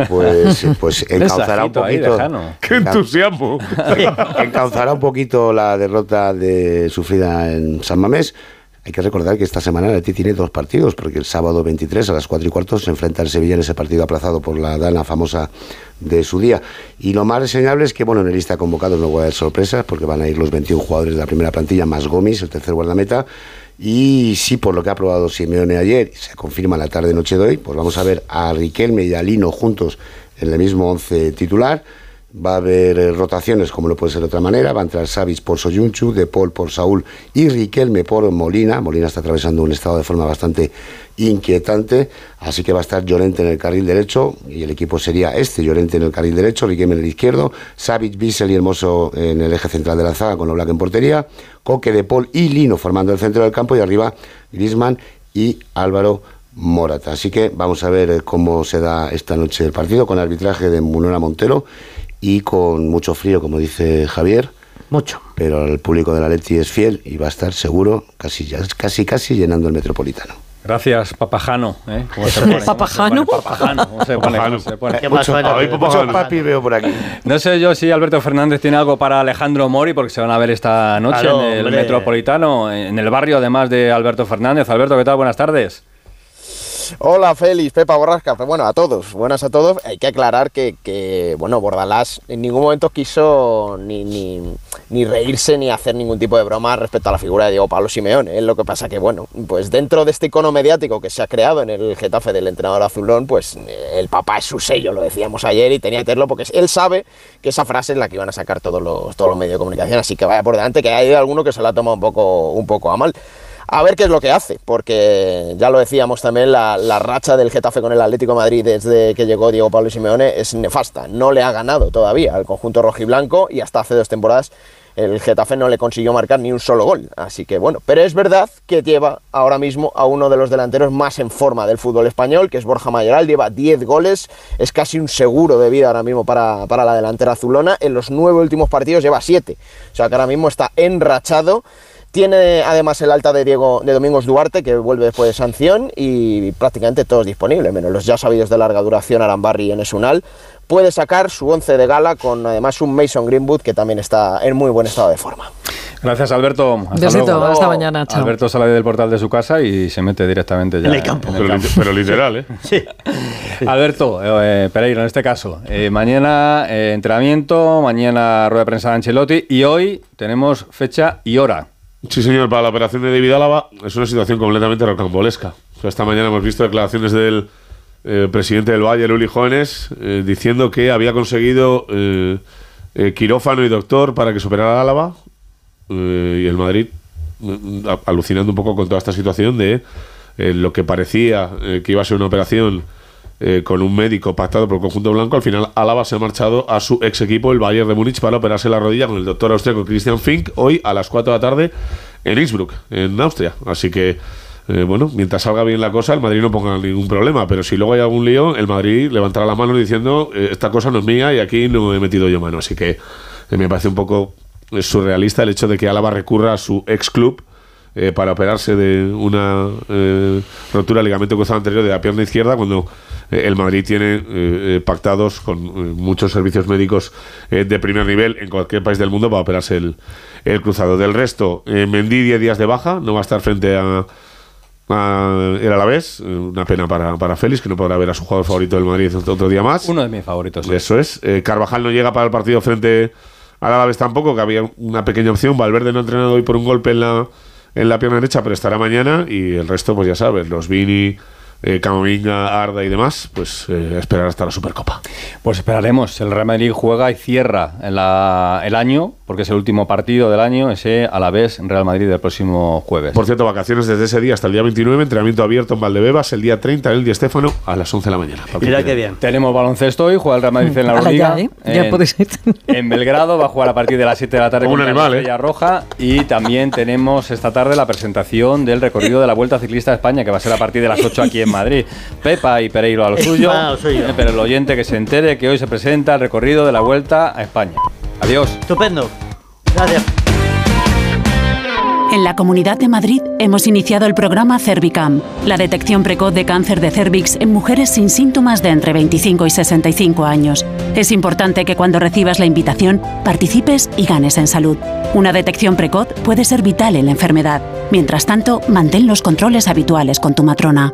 Pues, pues encauzará un poquito. ¡Qué entusiasmo! encauzará un poquito la derrota de, sufrida en San Mamés. Hay que recordar que esta semana el Atleti tiene dos partidos, porque el sábado 23 a las 4 y cuarto se enfrenta el Sevilla en ese partido aplazado por la dana famosa de su día. Y lo más reseñable es que, bueno, en el lista de convocados no va a haber sorpresas, porque van a ir los 21 jugadores de la primera plantilla, más Gomis, el tercer guardameta. Y sí, por lo que ha aprobado Simeone ayer, se confirma la tarde-noche de hoy, pues vamos a ver a Riquelme y a Lino juntos en el mismo once titular. Va a haber eh, rotaciones, como no puede ser de otra manera. Va a entrar Savic por Soyunchu, De Paul por Saúl y Riquelme por Molina. Molina está atravesando un estado de forma bastante inquietante, así que va a estar Llorente en el carril derecho y el equipo sería este, Llorente en el carril derecho, Riquelme en el izquierdo, Savic, Bissell y Hermoso en el eje central de la zaga con Oblak en portería, Coque, De Paul y Lino formando el centro del campo y arriba Grisman y Álvaro Morata. Así que vamos a ver cómo se da esta noche el partido con arbitraje de Munera Montero y con mucho frío, como dice Javier. Mucho. Pero el público de la Leti es fiel y va a estar seguro, casi, ya- casi, casi llenando el metropolitano. Gracias, Papajano. ¿eh? ¿Cómo se pone? ¿Papajano? Papajano. ¿Cómo se pone? ¿Cómo se pone? ¿Qué más suena? Mucho papi veo por aquí. No sé yo si Alberto Fernández tiene algo para Alejandro Mori, porque se van a ver esta noche Claro, en el hombre. Metropolitano, en el barrio además de Alberto Fernández. Alberto, ¿qué tal? Buenas tardes. Hola Félix, Pepa Borrasca, pues bueno, a todos, buenas a todos. Hay que aclarar que, que, bueno, Bordalás en ningún momento quiso ni, ni, ni reírse ni hacer ningún tipo de broma respecto a la figura de Diego Pablo Simeone. Es lo que pasa que, bueno, pues dentro de este icono mediático que se ha creado en el Getafe del entrenador azulón, pues eh, el papá es su sello, lo decíamos ayer, y tenía que tenerlo porque él sabe que esa frase es la que iban a sacar todos los, todos los medios de comunicación, así que vaya por delante, que hay alguno que se la ha tomado un poco, un poco a mal a ver qué es lo que hace, porque ya lo decíamos también, la, la, racha del Getafe con el Atlético Madrid desde que llegó Diego Pablo Simeone es nefasta. No le ha ganado todavía al conjunto rojiblanco y hasta hace dos temporadas el Getafe no le consiguió marcar ni un solo gol. Así que bueno, pero es verdad que lleva ahora mismo a uno de los delanteros más en forma del fútbol español, que es Borja Mayoral, lleva 10 goles, es casi un seguro de vida ahora mismo para, para la delantera azulona. En los nueve últimos partidos lleva 7, o sea que ahora mismo está enrachado. Tiene además el alta de Diego de Domingos Duarte, que vuelve después de sanción, y prácticamente todos disponibles, menos los ya sabidos de larga duración, Arambarri y Enesunal. Puede sacar su once de gala con además un Mason Greenwood que también está en muy buen estado de forma. Gracias, Alberto. Hasta Besito, luego. hasta mañana. Chao. Alberto sale del portal de su casa y se mete directamente ya en el campo. En el campo. Pero, pero, literal, ¿eh? sí. Alberto eh, Pereiro, en este caso. Eh, mañana eh, entrenamiento, mañana rueda de prensa de Ancelotti y hoy tenemos fecha y hora. Sí, señor, para la operación de David Álava es una situación completamente rocambolesca. Esta mañana hemos visto declaraciones del eh, presidente del Valle, Uli Jóvenes, eh, diciendo que había conseguido eh, quirófano y doctor para que se operara Álava y el Madrid alucinando un poco con toda esta situación de lo que parecía que iba a ser una operación con un médico pactado por el conjunto blanco, al final Álava se ha marchado a su ex equipo, el Bayern de Múnich, para operarse la rodilla con el doctor austríaco Christian Fink hoy a las 4 de la tarde en Innsbruck, en Austria. Así que, eh, bueno, mientras salga bien la cosa, el Madrid no ponga ningún problema. Pero si luego hay algún lío, el Madrid levantará la mano diciendo, eh, esta cosa no es mía y aquí no he metido yo mano. Así que eh, me parece un poco surrealista el hecho de que Álava recurra a su ex club eh, para operarse de una eh, rotura de ligamento cruzado anterior de la pierna izquierda cuando eh, el Madrid tiene pactados con muchos servicios médicos de primer nivel en cualquier país del mundo para operarse el, el cruzado. Del resto, Mendy 10 días de baja, no va a estar frente a, a el Alavés, una pena para, para Félix que no podrá ver a su jugador favorito del Madrid otro día más. Uno de mis favoritos. Sí. Eso es. Carvajal no llega para el partido frente al Alavés tampoco, que había una pequeña opción. Valverde no ha entrenado hoy por un golpe en la en la pierna derecha, pero estará mañana y el resto, pues ya sabes, los Vini, eh, Camavinga, Arda y demás, pues eh, esperar hasta la Supercopa. Pues esperaremos. El Real Madrid juega y cierra en la, el año, porque es el último partido del año, ese a la vez Real Madrid del próximo jueves. Por cierto, vacaciones desde ese día hasta el día 29, entrenamiento abierto en Valdebebas, el día 30 en el Di Stéfano a las 11 de la mañana. Mira qué bien. Tenemos baloncesto hoy, juega el Real Madrid en la Euroliga. Ya, ¿eh? ya en, podéis ir. en Belgrado va a jugar a partir de las 7 de la tarde Como animal, la Estrella Roja y también tenemos esta tarde la presentación del recorrido de la Vuelta Ciclista de España, que va a ser a partir de las 8 aquí en Madrid. Pepa y Pereiro a lo suyo, Ah, lo suyo. pero el oyente que se entere que hoy se presenta el recorrido de la Vuelta a España. Adiós. Estupendo. Gracias. En la Comunidad de Madrid hemos iniciado el programa Cervicam, la detección precoz de cáncer de cervix en mujeres sin síntomas de entre 25 y 65 años. Es importante que cuando recibas la invitación participes y ganes en salud. Una detección precoz puede ser vital en la enfermedad. Mientras tanto, mantén los controles habituales con tu matrona.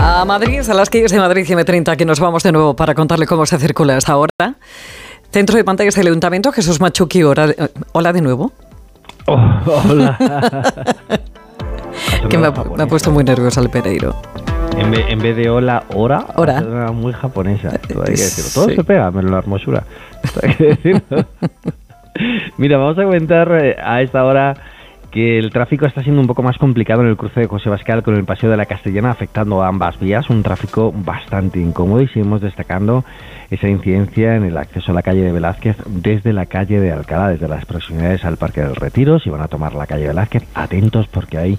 A Madrid, a las calles de Madrid y M30, que nos vamos de nuevo para contarle cómo se circula hasta ahora. Centro de pantallas del Ayuntamiento, Jesús Machuqui, hola, eh, hola de nuevo. hola. que me ha, me ha puesto muy nervioso el Pereiro. En vez, en vez de hola, hora, Hora. era muy japonesa. Todo hay que decirlo. Todo Sí. se pega, menos la hermosura. Esto hay que decirlo. Mira, vamos a comentar eh, a esta hora que el tráfico está siendo un poco más complicado en el cruce de José Bascal con el Paseo de la Castellana, afectando a ambas vías. Un tráfico bastante incómodo y seguimos destacando esa incidencia en el acceso a la calle de Velázquez desde la calle de Alcalá, desde las proximidades al Parque del Retiro. Si van a tomar la calle Velázquez, atentos porque hay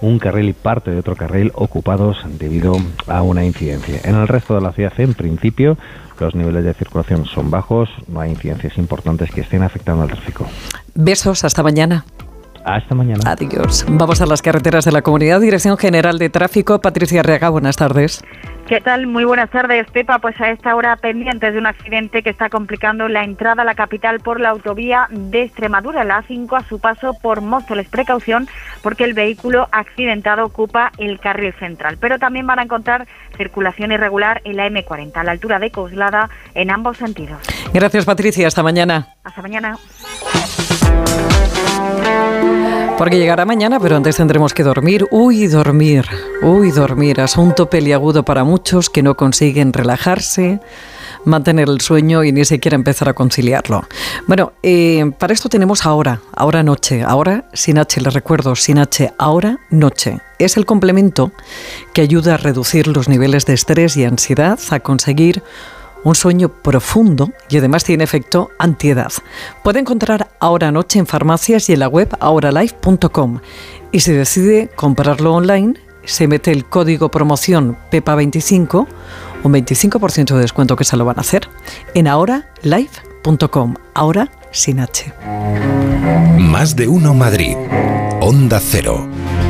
un carril y parte de otro carril ocupados debido a una incidencia. En el resto de la ciudad, en principio, los niveles de circulación son bajos, no hay incidencias importantes que estén afectando al tráfico. Besos, hasta mañana. Hasta mañana. Adiós. Vamos a las carreteras de la comunidad. Dirección General de Tráfico, Patricia Arriaga, buenas tardes. ¿Qué tal? Muy buenas tardes, Pepa. Pues a esta hora pendientes de un accidente que está complicando la entrada a la capital por la autovía de Extremadura, la A5, a su paso por Móstoles. Precaución porque el vehículo accidentado ocupa el carril central. Pero también van a encontrar circulación irregular en la M40, a la altura de Coslada, en ambos sentidos. Gracias, Patricia. Hasta mañana. Hasta mañana. Porque llegará mañana, pero antes tendremos que dormir. Uy, dormir. Uy, dormir. Asunto peliagudo para muchos que no consiguen relajarse, mantener el sueño y ni siquiera empezar a conciliarlo. Bueno, eh, para esto tenemos ahora, ahora noche. Ahora sin H, les recuerdo, sin H, ahora noche. Es el complemento que ayuda a reducir los niveles de estrés y ansiedad, a conseguir un sueño profundo y además tiene efecto antiedad. Puede encontrar ahora noche en farmacias y en la web ahoralife.com. Y si decide comprarlo online, se mete el código promoción PEPA25, un 25% de descuento que se lo van a hacer, en ahoralife.com. Ahora sin H. Más de uno Madrid. Onda Cero.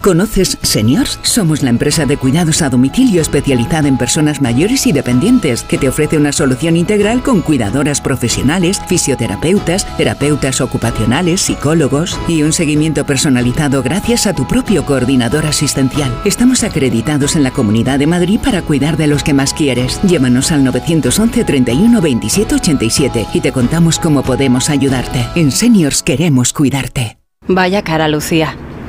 ¿Conoces Seniors? Somos la empresa de cuidados a domicilio especializada en personas mayores y dependientes que te ofrece una solución integral con cuidadoras profesionales, fisioterapeutas, terapeutas ocupacionales, psicólogos y un seguimiento personalizado gracias a tu propio coordinador asistencial. Estamos acreditados en la Comunidad de Madrid para cuidar de los que más quieres. Llámanos al 911 31 27 87 y te contamos cómo podemos ayudarte. En Seniors queremos cuidarte. Vaya cara, Lucía.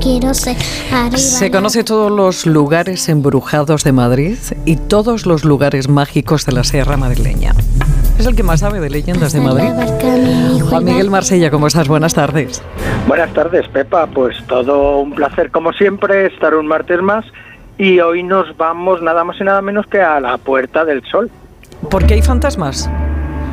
Quiero ser. Arriba Se conoce todos los lugares embrujados de Madrid y todos los lugares mágicos de la Sierra Madrileña. Es el que más sabe de leyendas de Madrid. Juan Miguel Marsella, ¿cómo estás? Buenas tardes. Buenas tardes, Pepa. Pues todo un placer, como siempre, estar un martes más. Y hoy nos vamos nada más y nada menos que a la Puerta del Sol. ¿Por qué hay fantasmas?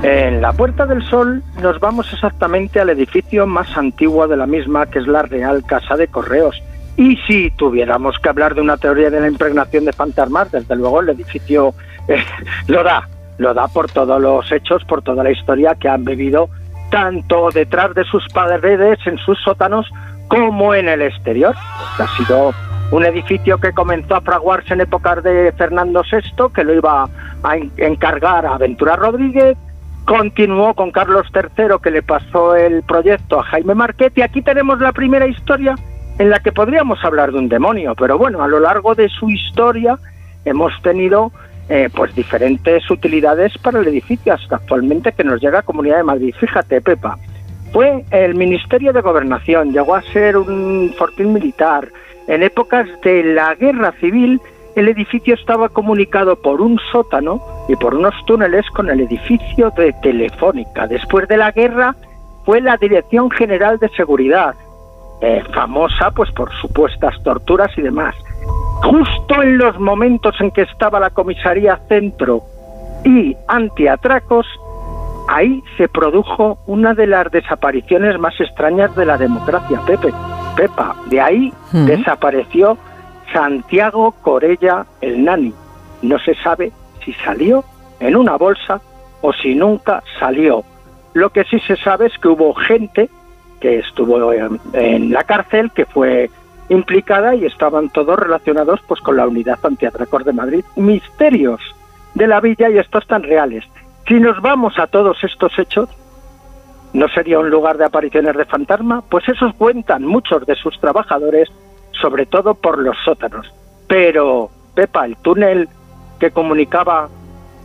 En la Puerta del Sol nos vamos exactamente al edificio más antiguo de la misma, que es la Real Casa de Correos. Y si tuviéramos que hablar de una teoría de la impregnación de fantasmas, desde luego el edificio eh, lo da, lo da por todos los hechos, por toda la historia que han vivido tanto detrás de sus paredes, en sus sótanos, como en el exterior. Pues ha sido un edificio que comenzó a fraguarse en épocas de Fernando VI, que lo iba a en- encargar a Ventura Rodríguez, continuó con Carlos III, que le pasó el proyecto a Jaime Marquet, y aquí tenemos la primera historia en la que podríamos hablar de un demonio, pero bueno, a lo largo de su historia hemos tenido eh, pues diferentes utilidades para el edificio hasta actualmente que nos llega a Comunidad de Madrid. Fíjate, Pepa, fue el Ministerio de Gobernación, llegó a ser un fortín militar. En épocas de la guerra civil, el edificio estaba comunicado por un sótano y por unos túneles con el edificio de Telefónica. Después de la guerra, fue la Dirección General de Seguridad, eh, famosa pues por supuestas torturas y demás. Justo en los momentos en que estaba la comisaría Centro y antiatracos, ahí se produjo una de las desapariciones más extrañas de la democracia, Pepe. Pepa, de ahí desapareció Santiago Corella el Nani. No se sabe si salió en una bolsa o si nunca salió. Lo que sí se sabe es que hubo gente que estuvo en, la cárcel, que fue implicada y estaban todos relacionados pues con la unidad antiatracos de Madrid. Misterios de la villa y estos tan reales. Si nos vamos a todos estos hechos, ¿no sería un lugar de apariciones de fantasma? Pues esos cuentan muchos de sus trabajadores, sobre todo por los sótanos. Pero, Pepa, el túnel que comunicaba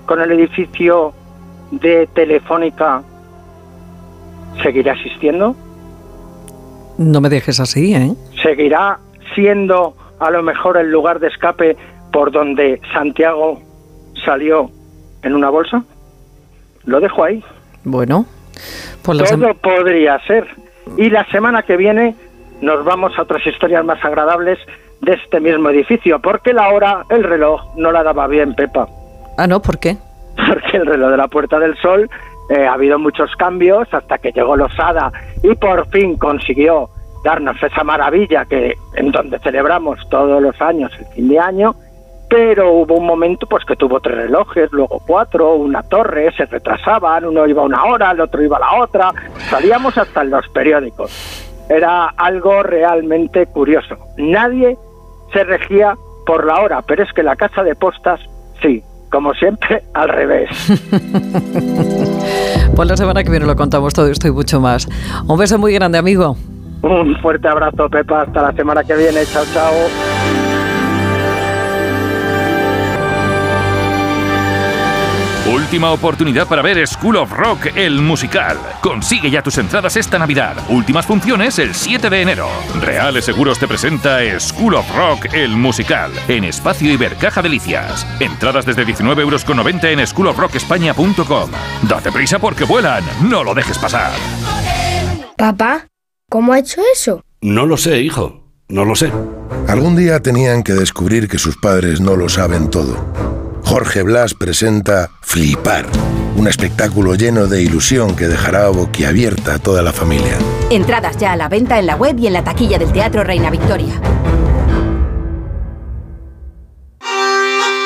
con el edificio de Telefónica, ¿seguirá existiendo? No me dejes así, ¿eh? ¿Seguirá siendo a lo mejor el lugar de escape por donde Santiago salió en una bolsa? Lo dejo ahí. Bueno, pues la Todo podría ser. Y la semana que viene nos vamos a otras historias más agradables de este mismo edificio, porque la hora, el reloj, no la daba bien, Pepa. Ah, no, ¿por qué? Porque el reloj de la Puerta del Sol eh, ha habido muchos cambios hasta que llegó Losada y por fin consiguió darnos esa maravilla que en donde celebramos todos los años el fin de año, pero hubo un momento pues que tuvo tres relojes, luego cuatro, una torre, se retrasaban, uno iba una hora, el otro iba a la otra, salíamos hasta en los periódicos. Era algo realmente curioso. Nadie se regía por la hora, pero es que la casa de postas sí, como siempre, al revés. Pues la semana que viene lo contamos todo esto y mucho más. Un beso muy grande, amigo. Un fuerte abrazo, Pepa. Hasta la semana que viene. Chao, chao. Última oportunidad para ver School of Rock, el musical. Consigue ya tus entradas esta Navidad. Últimas funciones el 7 de enero. Reales Seguros te presenta School of Rock, el musical, en Espacio Ibercaja Delicias. Entradas desde 19,90 euros en schoolofrockespaña.com. Date prisa porque vuelan, no lo dejes pasar. Papá, ¿cómo ha hecho eso? No lo sé, hijo. No lo sé. Algún día tenían que descubrir que sus padres no lo saben todo. Jorge Blas presenta Flipar, un espectáculo lleno de ilusión que dejará boquiabierta a toda la familia. Entradas ya a la venta en la web y en la taquilla del Teatro Reina Victoria.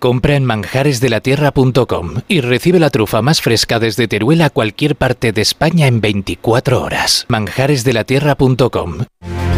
Compra en manjaresdelatierra.com y recibe la trufa más fresca desde Teruel a cualquier parte de España en 24 horas. manjaresdelatierra.com.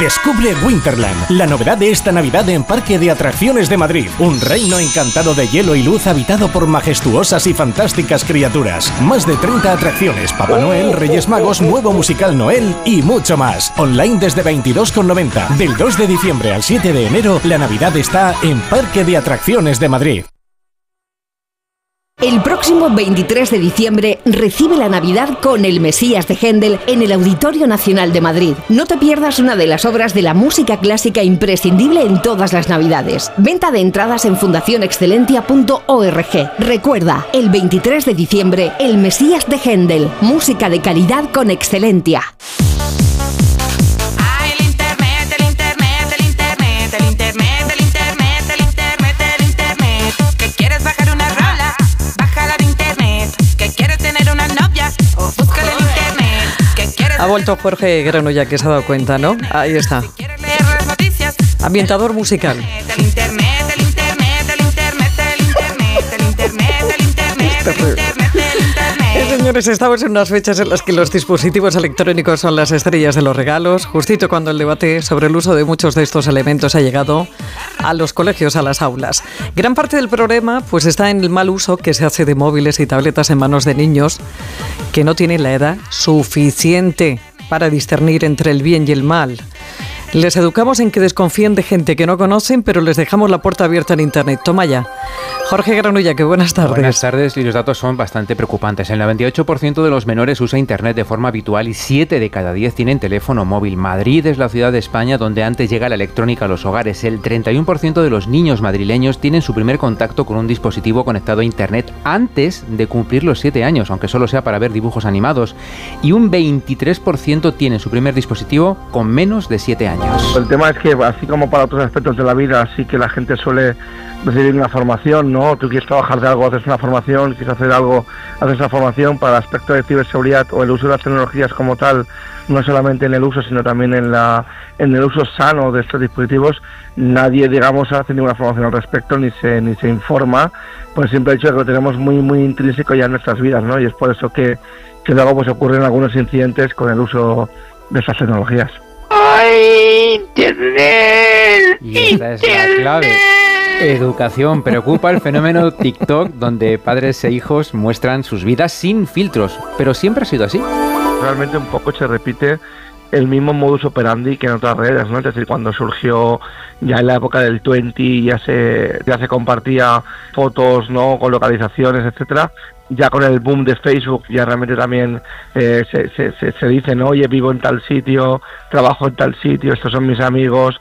Descubre Winterland, la novedad de esta Navidad en Parque de Atracciones de Madrid. Un reino encantado de hielo y luz habitado por majestuosas y fantásticas criaturas. Más de 30 atracciones, Papá Noel, Reyes Magos, nuevo musical Noel y mucho más. Online desde 22,90. Del 2 de diciembre al 7 de enero, la Navidad está en Parque de Atracciones de Madrid. El próximo 23 de diciembre recibe la Navidad con el Mesías de Händel en el Auditorio Nacional de Madrid. No te pierdas una de las obras de la música clásica imprescindible en todas las Navidades. Venta de entradas en fundacionexcelentia.org. Recuerda, el 23 de diciembre, el Mesías de Händel, música de calidad con Excelentia. El internet. ¿Que quieres tener una novia? O búscala en internet. ¿Que quieres Ha vuelto Jorge Granolla, que se ha dado cuenta, ¿no? Ahí está. leer las noticias? Ambientador musical. El internet, el internet, el internet, el internet, el internet, el internet, Señores, estamos en unas fechas en las que los dispositivos electrónicos son las estrellas de los regalos, justito cuando el debate sobre el uso de muchos de estos elementos ha llegado a los colegios, a las aulas. Gran parte del problema pues está en el mal uso que se hace de móviles y tabletas en manos de niños que no tienen la edad suficiente para discernir entre el bien y el mal. Les educamos en que desconfíen de gente que no conocen, pero les dejamos la puerta abierta en Internet. Toma ya. Jorge Granulla, que buenas tardes. Buenas tardes y los datos son bastante preocupantes. El 98% de los menores usa Internet de forma habitual y 7 de cada 10 tienen teléfono móvil. Madrid es la ciudad de España donde antes llega la electrónica a los hogares. El 31% de los niños madrileños tienen su primer contacto con un dispositivo conectado a Internet antes de cumplir los 7 años, aunque solo sea para ver dibujos animados. Y un 23% tiene su primer dispositivo con menos de 7 años. El tema es que, así como para otros aspectos de la vida, sí que la gente suele recibir una formación, ¿no? Tú quieres trabajar de algo, haces una formación, quieres hacer algo, haces una formación para el aspecto de ciberseguridad o el uso de las tecnologías como tal, no solamente en el uso, sino también en, la, en el uso sano de estos dispositivos. Nadie, digamos, hace ninguna formación al respecto, ni se, ni se informa, por el simple hecho de que lo tenemos muy, muy intrínseco ya en nuestras vidas, ¿no? Y es por eso que, que luego pues, ocurren algunos incidentes con el uso de estas tecnologías. ¡Ay, Internet! Y esta es la clave. Educación. Preocupa el fenómeno TikTok, donde padres e hijos muestran sus vidas sin filtros. Pero siempre ha sido así. realmente un poco se repite el mismo modus operandi que en otras redes, ¿no? Es decir, cuando surgió ya en la época del 20 ya se ya se compartía fotos, ¿no? Con localizaciones, etcétera. Ya con el boom de Facebook ya realmente también eh, se, se, se, se dice, ¿no? Oye, vivo en tal sitio, trabajo en tal sitio, estos son mis amigos,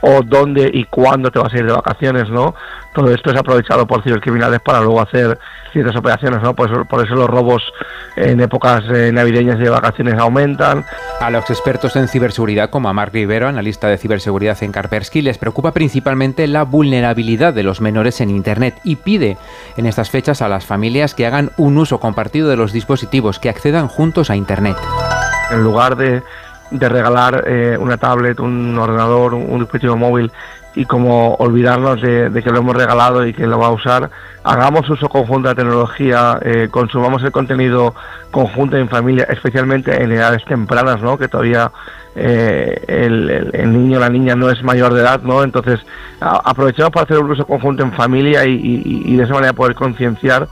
o dónde y cuándo te vas a ir de vacaciones, ¿no? Todo esto es aprovechado por cibercriminales para luego hacer ciertas operaciones, ¿no? Por eso, por eso los robos en épocas eh, navideñas y de vacaciones aumentan. A los expertos en ciberseguridad, como a Mark Rivero, analista de ciberseguridad en Kaspersky, les preocupa principalmente la vulnerabilidad de los menores en Internet y pide en estas fechas a las familias que hagan un uso compartido de los dispositivos, que accedan juntos a Internet. En lugar de, de regalar eh, una tablet, un ordenador, un, dispositivo móvil y como olvidarnos de, de que lo hemos regalado y que lo va a usar, hagamos uso conjunto de tecnología, eh, consumamos el contenido conjunto en familia, especialmente en edades tempranas, ¿no? Que todavía eh, el, el- el niño o la niña no es mayor de edad, ¿no? Entonces a- aprovechemos para hacer un uso conjunto en familia y, y- y de esa manera poder concienciar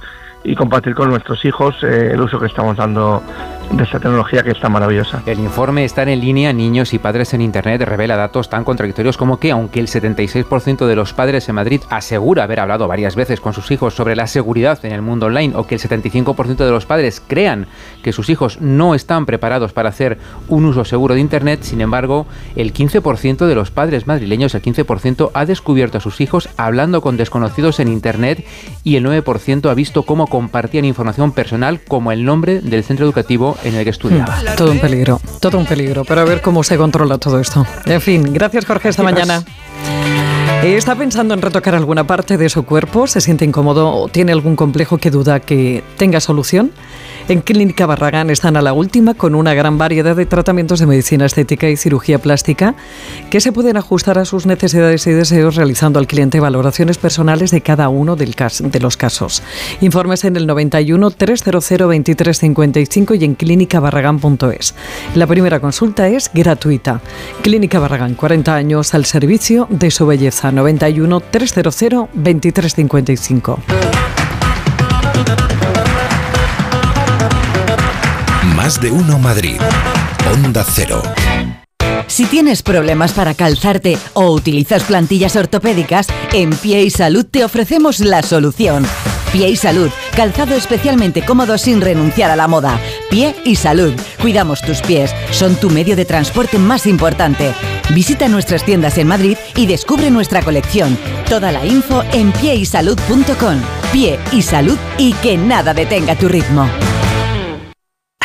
y compartir con nuestros hijos eh, el uso que estamos dando de esta tecnología que está maravillosa. El informe Estar en línea, niños y padres en Internet revela datos tan contradictorios como que, aunque el 76% de los padres en Madrid asegura haber hablado varias veces con sus hijos sobre la seguridad en el mundo online, o que el 75% de los padres crean que sus hijos no están preparados para hacer un uso seguro de Internet, sin embargo, el 15% de los padres madrileños, el 15% ha descubierto a sus hijos hablando con desconocidos en Internet y el 9% ha visto cómo compartían información personal como el nombre del centro educativo en el que estudiaba. Hmm, Todo un peligro, todo un peligro. Pero a ver cómo se controla todo esto. En fin, gracias Jorge, esta mañana. ¿Está pensando en retocar alguna parte de su cuerpo? ¿Se siente incómodo o tiene algún complejo que duda que tenga solución? En Clínica Barragán están a la última con una gran variedad de tratamientos de medicina estética y cirugía plástica que se pueden ajustar a sus necesidades y deseos realizando al cliente valoraciones personales de cada uno de los casos. Informes en el 91 300 2355 y en clínicabarragán.es. La primera consulta es gratuita. Clínica Barragán, 40 años al servicio de su belleza. 91 300 2355. Más de uno Madrid. Onda Cero. Si tienes problemas para calzarte o utilizas plantillas ortopédicas, en Pie y Salud te ofrecemos la solución. Pie y Salud, calzado especialmente cómodo sin renunciar a la moda. Pie y Salud, cuidamos tus pies, son tu medio de transporte más importante. Visita nuestras tiendas en Madrid y descubre nuestra colección. Toda la info en pieysalud.com. Pie y Salud y que nada detenga tu ritmo.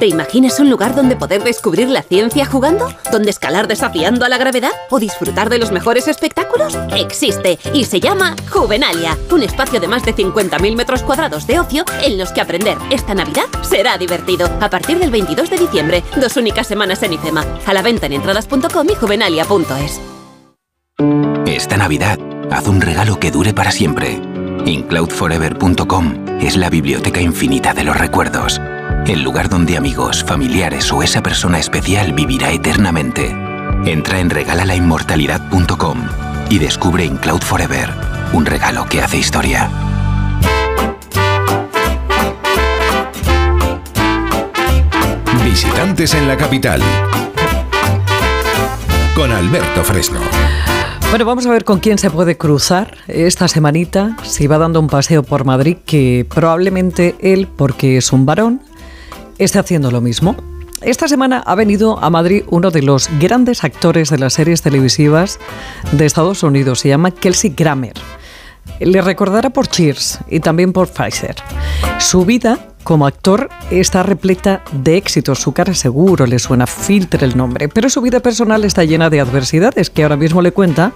¿Te imaginas un lugar donde poder descubrir la ciencia jugando? ¿Donde escalar desafiando a la gravedad? ¿O disfrutar de los mejores espectáculos? Existe y se llama Juvenalia, un espacio de más de 50.000 metros cuadrados de ocio en los que aprender esta Navidad será divertido. A partir del 22 de diciembre, dos únicas semanas en IFEMA. A la venta en entradas.com y juvenalia.es. Esta Navidad, haz un regalo que dure para siempre. Incloudforever.com es la biblioteca infinita de los recuerdos. El lugar donde amigos, familiares o esa persona especial vivirá eternamente. Entra en regalalainmortalidad.com y descubre Incloud Forever, un regalo que hace historia. Visitantes en la capital. Con Alberto Fresno. Bueno, vamos a ver con quién se puede cruzar esta semanita, si va dando un paseo por Madrid, que probablemente él, porque es un varón, esté haciendo lo mismo. Esta semana ha venido a Madrid uno de los grandes actores de las series televisivas de Estados Unidos, se llama Kelsey Grammer. Le recordará por Cheers y también por Pfizer. Su vida como actor está repleta de éxitos, su cara seguro le suena filtre el nombre, pero su vida personal está llena de adversidades que ahora mismo le cuenta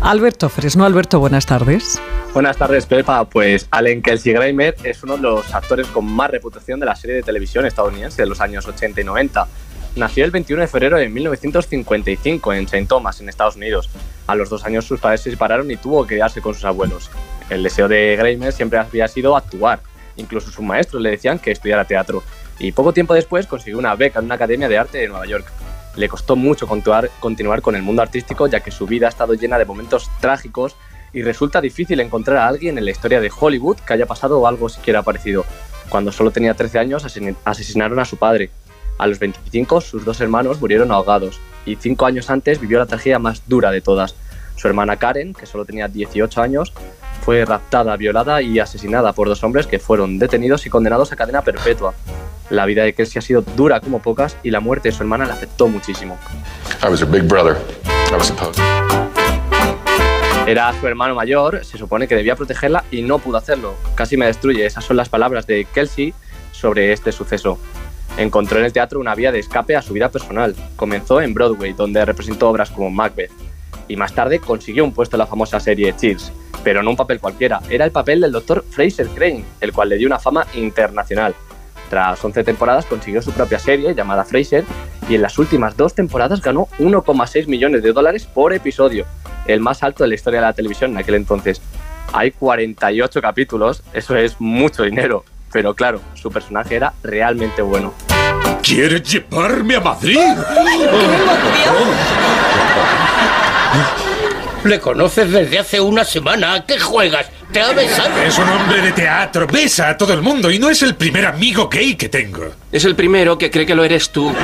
Alberto Fresno. Alberto, buenas tardes. Buenas tardes, Pepa. Pues Allen Kelsey Grammer es uno de los actores con más reputación de la serie de televisión estadounidense de los años 80 y 90. Nació el 21 de febrero de 1955 en St. Thomas, en Estados Unidos. A los dos años sus padres se separaron y tuvo que quedarse con sus abuelos. El deseo de Grammer siempre había sido actuar. Incluso sus maestros le decían que estudiara teatro. Y poco tiempo después consiguió una beca en una academia de arte de Nueva York. Le costó mucho continuar, con el mundo artístico ya que su vida ha estado llena de momentos trágicos y resulta difícil encontrar a alguien en la historia de Hollywood que haya pasado algo siquiera parecido. Cuando solo tenía 13 años asesin- asesinaron a su padre. A los 25 sus dos hermanos murieron ahogados y cinco años antes vivió la tragedia más dura de todas. Su hermana Karen, que solo tenía 18 años, fue raptada, violada y asesinada por dos hombres que fueron detenidos y condenados a cadena perpetua. La vida de Kelsey ha sido dura como pocas y la muerte de su hermana le afectó muchísimo. I was her big brother. I was supposed. Era su hermano mayor, se supone que debía protegerla y no pudo hacerlo. Casi me destruye, esas son las palabras de Kelsey sobre este suceso. Encontró en el teatro una vía de escape a su vida personal. Comenzó en Broadway, donde representó obras como Macbeth, y más tarde consiguió un puesto en la famosa serie Cheers, pero no un papel cualquiera, era el papel del doctor Fraser Crane, el cual le dio una fama internacional. Tras 11 temporadas consiguió su propia serie llamada Fraser y en las últimas dos temporadas ganó 1,6 millones de dólares por episodio, el más alto de la historia de la televisión en aquel entonces. Hay 48 capítulos, eso es mucho dinero, pero claro, su personaje era realmente bueno. ¿Quieres llevarme a Madrid? Le conoces desde hace una semana. ¿A qué juegas? ¿Te ha besado? Es un hombre de teatro, besa a todo el mundo y no es el primer amigo gay que tengo. Es el primero que cree que lo eres tú.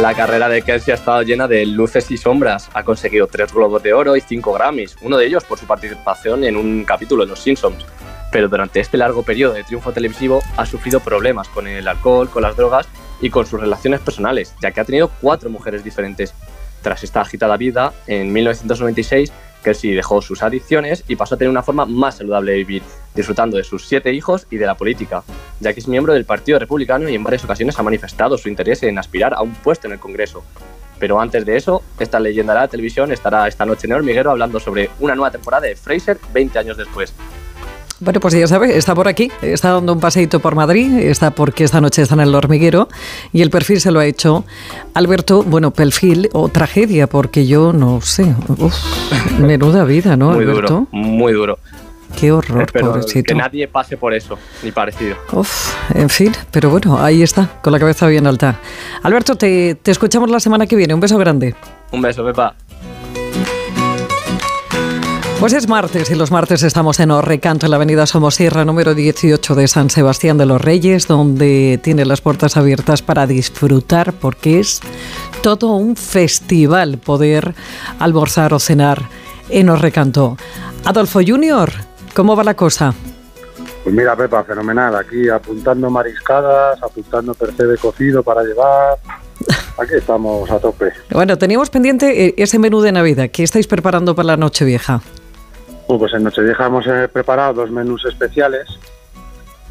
La carrera de Kelsey ha estado llena de luces y sombras. Ha conseguido tres Globos de Oro y cinco Grammys, uno de ellos por su participación en un capítulo de Los Simpsons. Pero durante este largo periodo de triunfo televisivo ha sufrido problemas con el alcohol, con las drogas y con sus relaciones personales, ya que ha tenido cuatro mujeres diferentes. Tras esta agitada vida, en 1996, Kelsey dejó sus adicciones y pasó a tener una forma más saludable de vivir, disfrutando de sus siete hijos y de la política, ya que es miembro del Partido Republicano y en varias ocasiones ha manifestado su interés en aspirar a un puesto en el Congreso. Pero antes de eso, esta leyenda de la televisión estará esta noche en el hormiguero hablando sobre una nueva temporada de Fraser 20 años después. Bueno, pues ya sabe, está por aquí, está dando un paseíto por Madrid, está porque esta noche está en el hormiguero y el perfil se lo ha hecho Alberto, bueno, perfil o tragedia, porque yo no sé, uf, menuda vida, ¿no, muy Alberto? duro, muy duro. Qué horror, Espero pobrecito. que nadie pase por eso, ni parecido. Uf, en fin, pero bueno, ahí está, con la cabeza bien alta. Alberto, te, te escuchamos la semana que viene, un beso grande. Un beso, Pepa. Pues es martes y los martes estamos en Orrecanto, en la avenida Somosierra, número 18 de San Sebastián de los Reyes, donde tiene las puertas abiertas para disfrutar, porque es todo un festival poder almorzar o cenar en Orrecanto. Adolfo Junior, ¿cómo va la cosa? Pues mira, Pepa, fenomenal. Aquí apuntando mariscadas, apuntando percebe cocido para llevar. Aquí estamos a tope. Bueno, teníamos pendiente eh, ese menú de Navidad. ¿Qué estáis preparando para la Nochevieja? Uh, Pues en Nochevieja hemos eh, preparado dos menús especiales,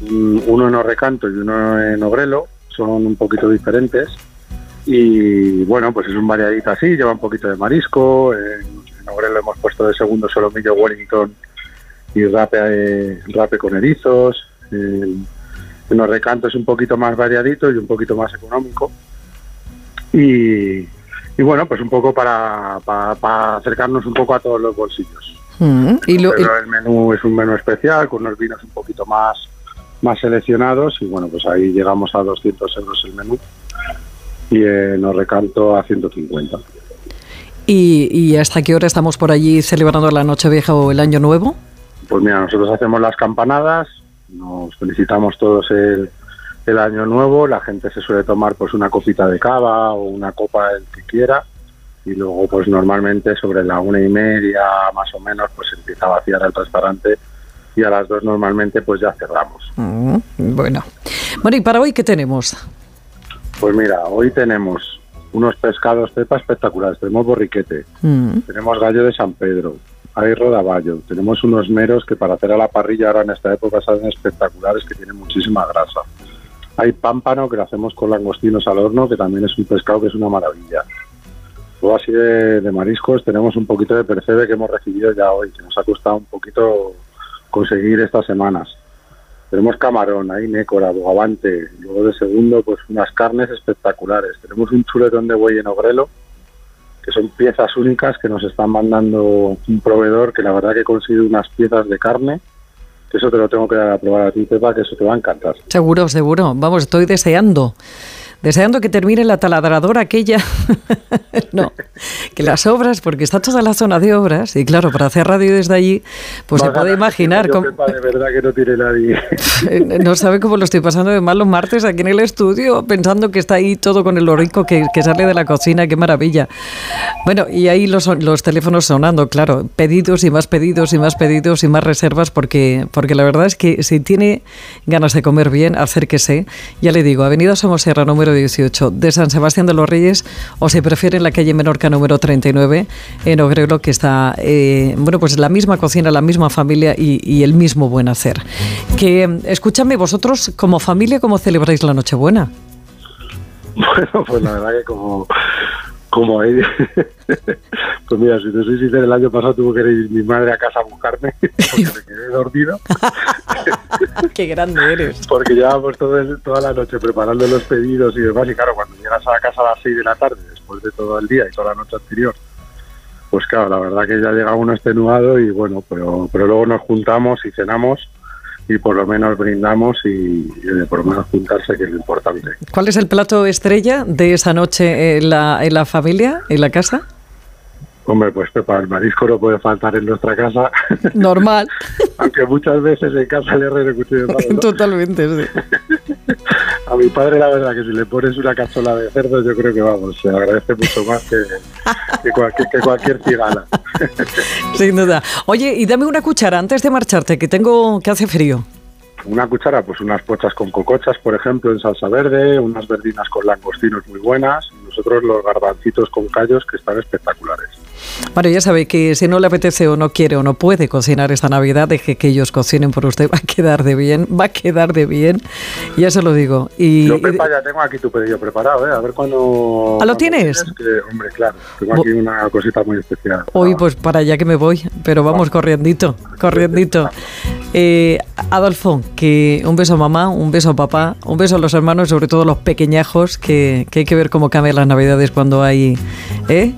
mm, uno en Orrecanto y uno en Ogrelo, son un poquito diferentes. Y bueno, pues es un variadito así, lleva un poquito de marisco, en, en Ogrelo hemos puesto de segundo solomillo Wellington y rape, eh, rape con erizos. En, Orrecanto es un poquito más variadito y un poquito más económico. Y, bueno, pues un poco para acercarnos un poco a todos los bolsillos. Mm, y lo- Pero el menú es un menú especial con unos vinos un poquito más, más seleccionados y bueno, pues ahí llegamos a 200 euros el menú y en Orrecanto a 150. ¿Y, y hasta qué hora estamos por allí celebrando la Nochevieja o el Año Nuevo? Pues mira, nosotros hacemos las campanadas, nos felicitamos todos el, el año nuevo, la gente se suele tomar pues una copita de cava o una copa el que quiera y luego pues normalmente sobre la una y media más o menos pues empieza a vaciar el restaurante y a las dos normalmente pues ya cerramos. Mm, bueno. Bueno, ¿y para hoy qué tenemos? Pues mira, hoy tenemos unos pescados pepa espectaculares, tenemos borriquete, Mm, tenemos gallo de San Pedro, hay rodaballo, tenemos unos meros que para hacer a la parrilla ahora en esta época salen espectaculares que tienen muchísima grasa. Hay pámpano que lo hacemos con langostinos al horno, que también es un pescado que es una maravilla. Luego así de, de mariscos tenemos un poquito de percebe que hemos recibido ya hoy, que nos ha costado un poquito conseguir estas semanas. Tenemos camarón, hay nécora, bogavante, luego de segundo pues unas carnes espectaculares. Tenemos un chuletón de buey en ogrelo, que son piezas únicas que nos están mandando un proveedor que la verdad que consigue unas piezas de carne, que eso te lo tengo que dar a probar a ti, Pepa, que eso te va a encantar. seguro, seguro. Vamos, estoy deseando. Deseando que termine la taladradora aquella. no, que las obras, porque está toda la zona de obras, y claro, para hacer radio desde allí, pues se puede imaginar yo, cómo, Pepa, de verdad que no tiene nadie. No sabe cómo lo estoy pasando de mal los martes aquí en el estudio, pensando que está ahí todo con el orico que, que sale de la cocina, qué maravilla. Bueno, y ahí los, los teléfonos sonando, claro, pedidos y más pedidos y más pedidos y más reservas, porque, porque la verdad es que si tiene ganas de comer bien, acérquese. Ya le digo, Avenida Somosierra número número 18 de San Sebastián de los Reyes o se prefiere en la calle Menorca número 39 en Ogrelo que está, eh, bueno, pues la misma cocina, la misma familia y, y el mismo buen hacer. Que, escúchame, vosotros como familia, ¿cómo celebráis la Nochebuena? Bueno, pues la verdad que como, como ahí, pues mira, si te soy sincero, el año pasado tuvo que ir mi madre a casa a buscarme porque me quedé dormido, Qué grande eres. porque llevábamos todo el- toda la noche preparando los pedidos y demás, y claro, cuando llegas a la casa a las 6 de la tarde, después de todo el día y toda la noche anterior, pues claro, la verdad que ya llega uno extenuado y bueno, pero, pero luego nos juntamos y cenamos y por lo menos brindamos y, y por lo menos juntarse, que es lo importante. ¿Cuál es el plato estrella de esa noche en la, en la familia, en la casa? Hombre, pues Pepa, el marisco no puede faltar en nuestra casa, Normal, aunque muchas veces en casa le mal, ¿no? totalmente. sí. Mi padre la verdad que si le pones una cachola de cerdo yo creo que vamos, se agradece mucho más que, que cualquier, que cualquier cigala. Sin duda. Oye, y dame una cuchara antes de marcharte, que tengo que hace frío. Una cuchara, pues unas pochas con cocochas, por ejemplo, en salsa verde, unas verdinas con langostinos muy buenas, nosotros los garbancitos con callos que están espectaculares. Bueno, ya sabe que si no le apetece o no quiere o no puede cocinar esta Navidad, deje que ellos cocinen por usted. Va a quedar de bien, va a quedar de bien. Ya se lo digo. Y, Yo, Pepa, ya tengo aquí tu pedido preparado, ¿eh? A ver cuándo... ¿Ah, lo tienes? que, hombre, claro, tengo aquí una cosita muy especial. Hoy pues para allá que me voy, pero vamos corriendito, corriendito. Eh, Adolfo, que un beso a mamá, un beso a papá, un beso a los hermanos, sobre todo los pequeñajos, que, que hay que ver cómo cambian las navidades cuando hay... ¿eh?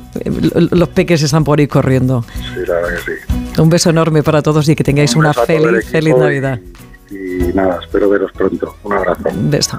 Los peques están por ahí corriendo. Sí, la verdad que sí. Un beso enorme para todos y que tengáis Un una a feliz, feliz y- Navidad. Y nada, espero veros pronto. Un abrazo. Un beso.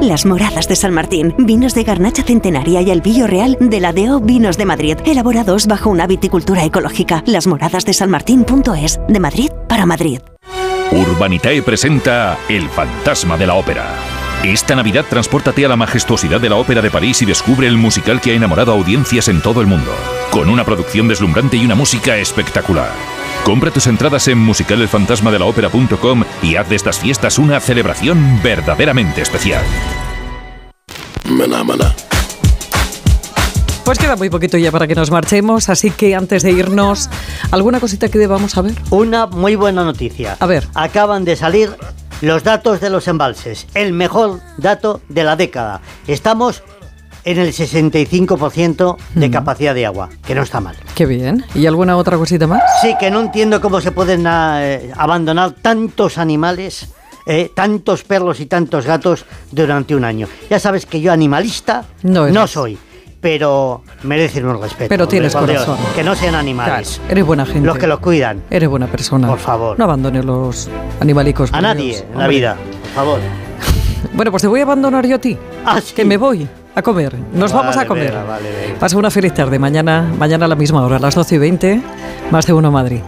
Las Moradas de San Martín, vinos de garnacha centenaria y el Villo Real de la DO Vinos de Madrid, elaborados bajo una viticultura ecológica. Las Moradas de San Martín.es, de Madrid para Madrid. Urbanitae presenta El fantasma de la ópera. Esta Navidad transpórtate a la majestuosidad de la Ópera de París y descubre el musical que ha enamorado a audiencias en todo el mundo, con una producción deslumbrante y una música espectacular. Compra tus entradas en musicalelfantasmadelaopera.com y haz de estas fiestas una celebración verdaderamente especial. Pues queda muy poquito ya para que nos marchemos, así que antes de irnos, ¿alguna cosita que debamos saber? Una muy buena noticia. A ver. Acaban de salir los datos de los embalses. El mejor dato de la década. Estamos en el 65% de capacidad de agua, que no está mal. Qué bien. ¿Y alguna otra cosita más? Sí, que no entiendo cómo se pueden ah, eh, abandonar tantos animales, eh, tantos perros y tantos gatos durante un año. Ya sabes que yo animalista No soy, pero merecen un respeto. Pero tienes Dios, corazón. que no sean animales. Claro, eres buena gente. Los que los cuidan. Eres buena persona. Por favor. No abandones los animalicos. A nadie Dios. en la vida, por favor. Bueno, pues te voy a abandonar yo a ti. Ah, Que me voy a comer. Nos vamos a comer. vale. Pasa una feliz tarde. Mañana, mañana a la misma hora, a las 12 y 20, más de uno Madrid.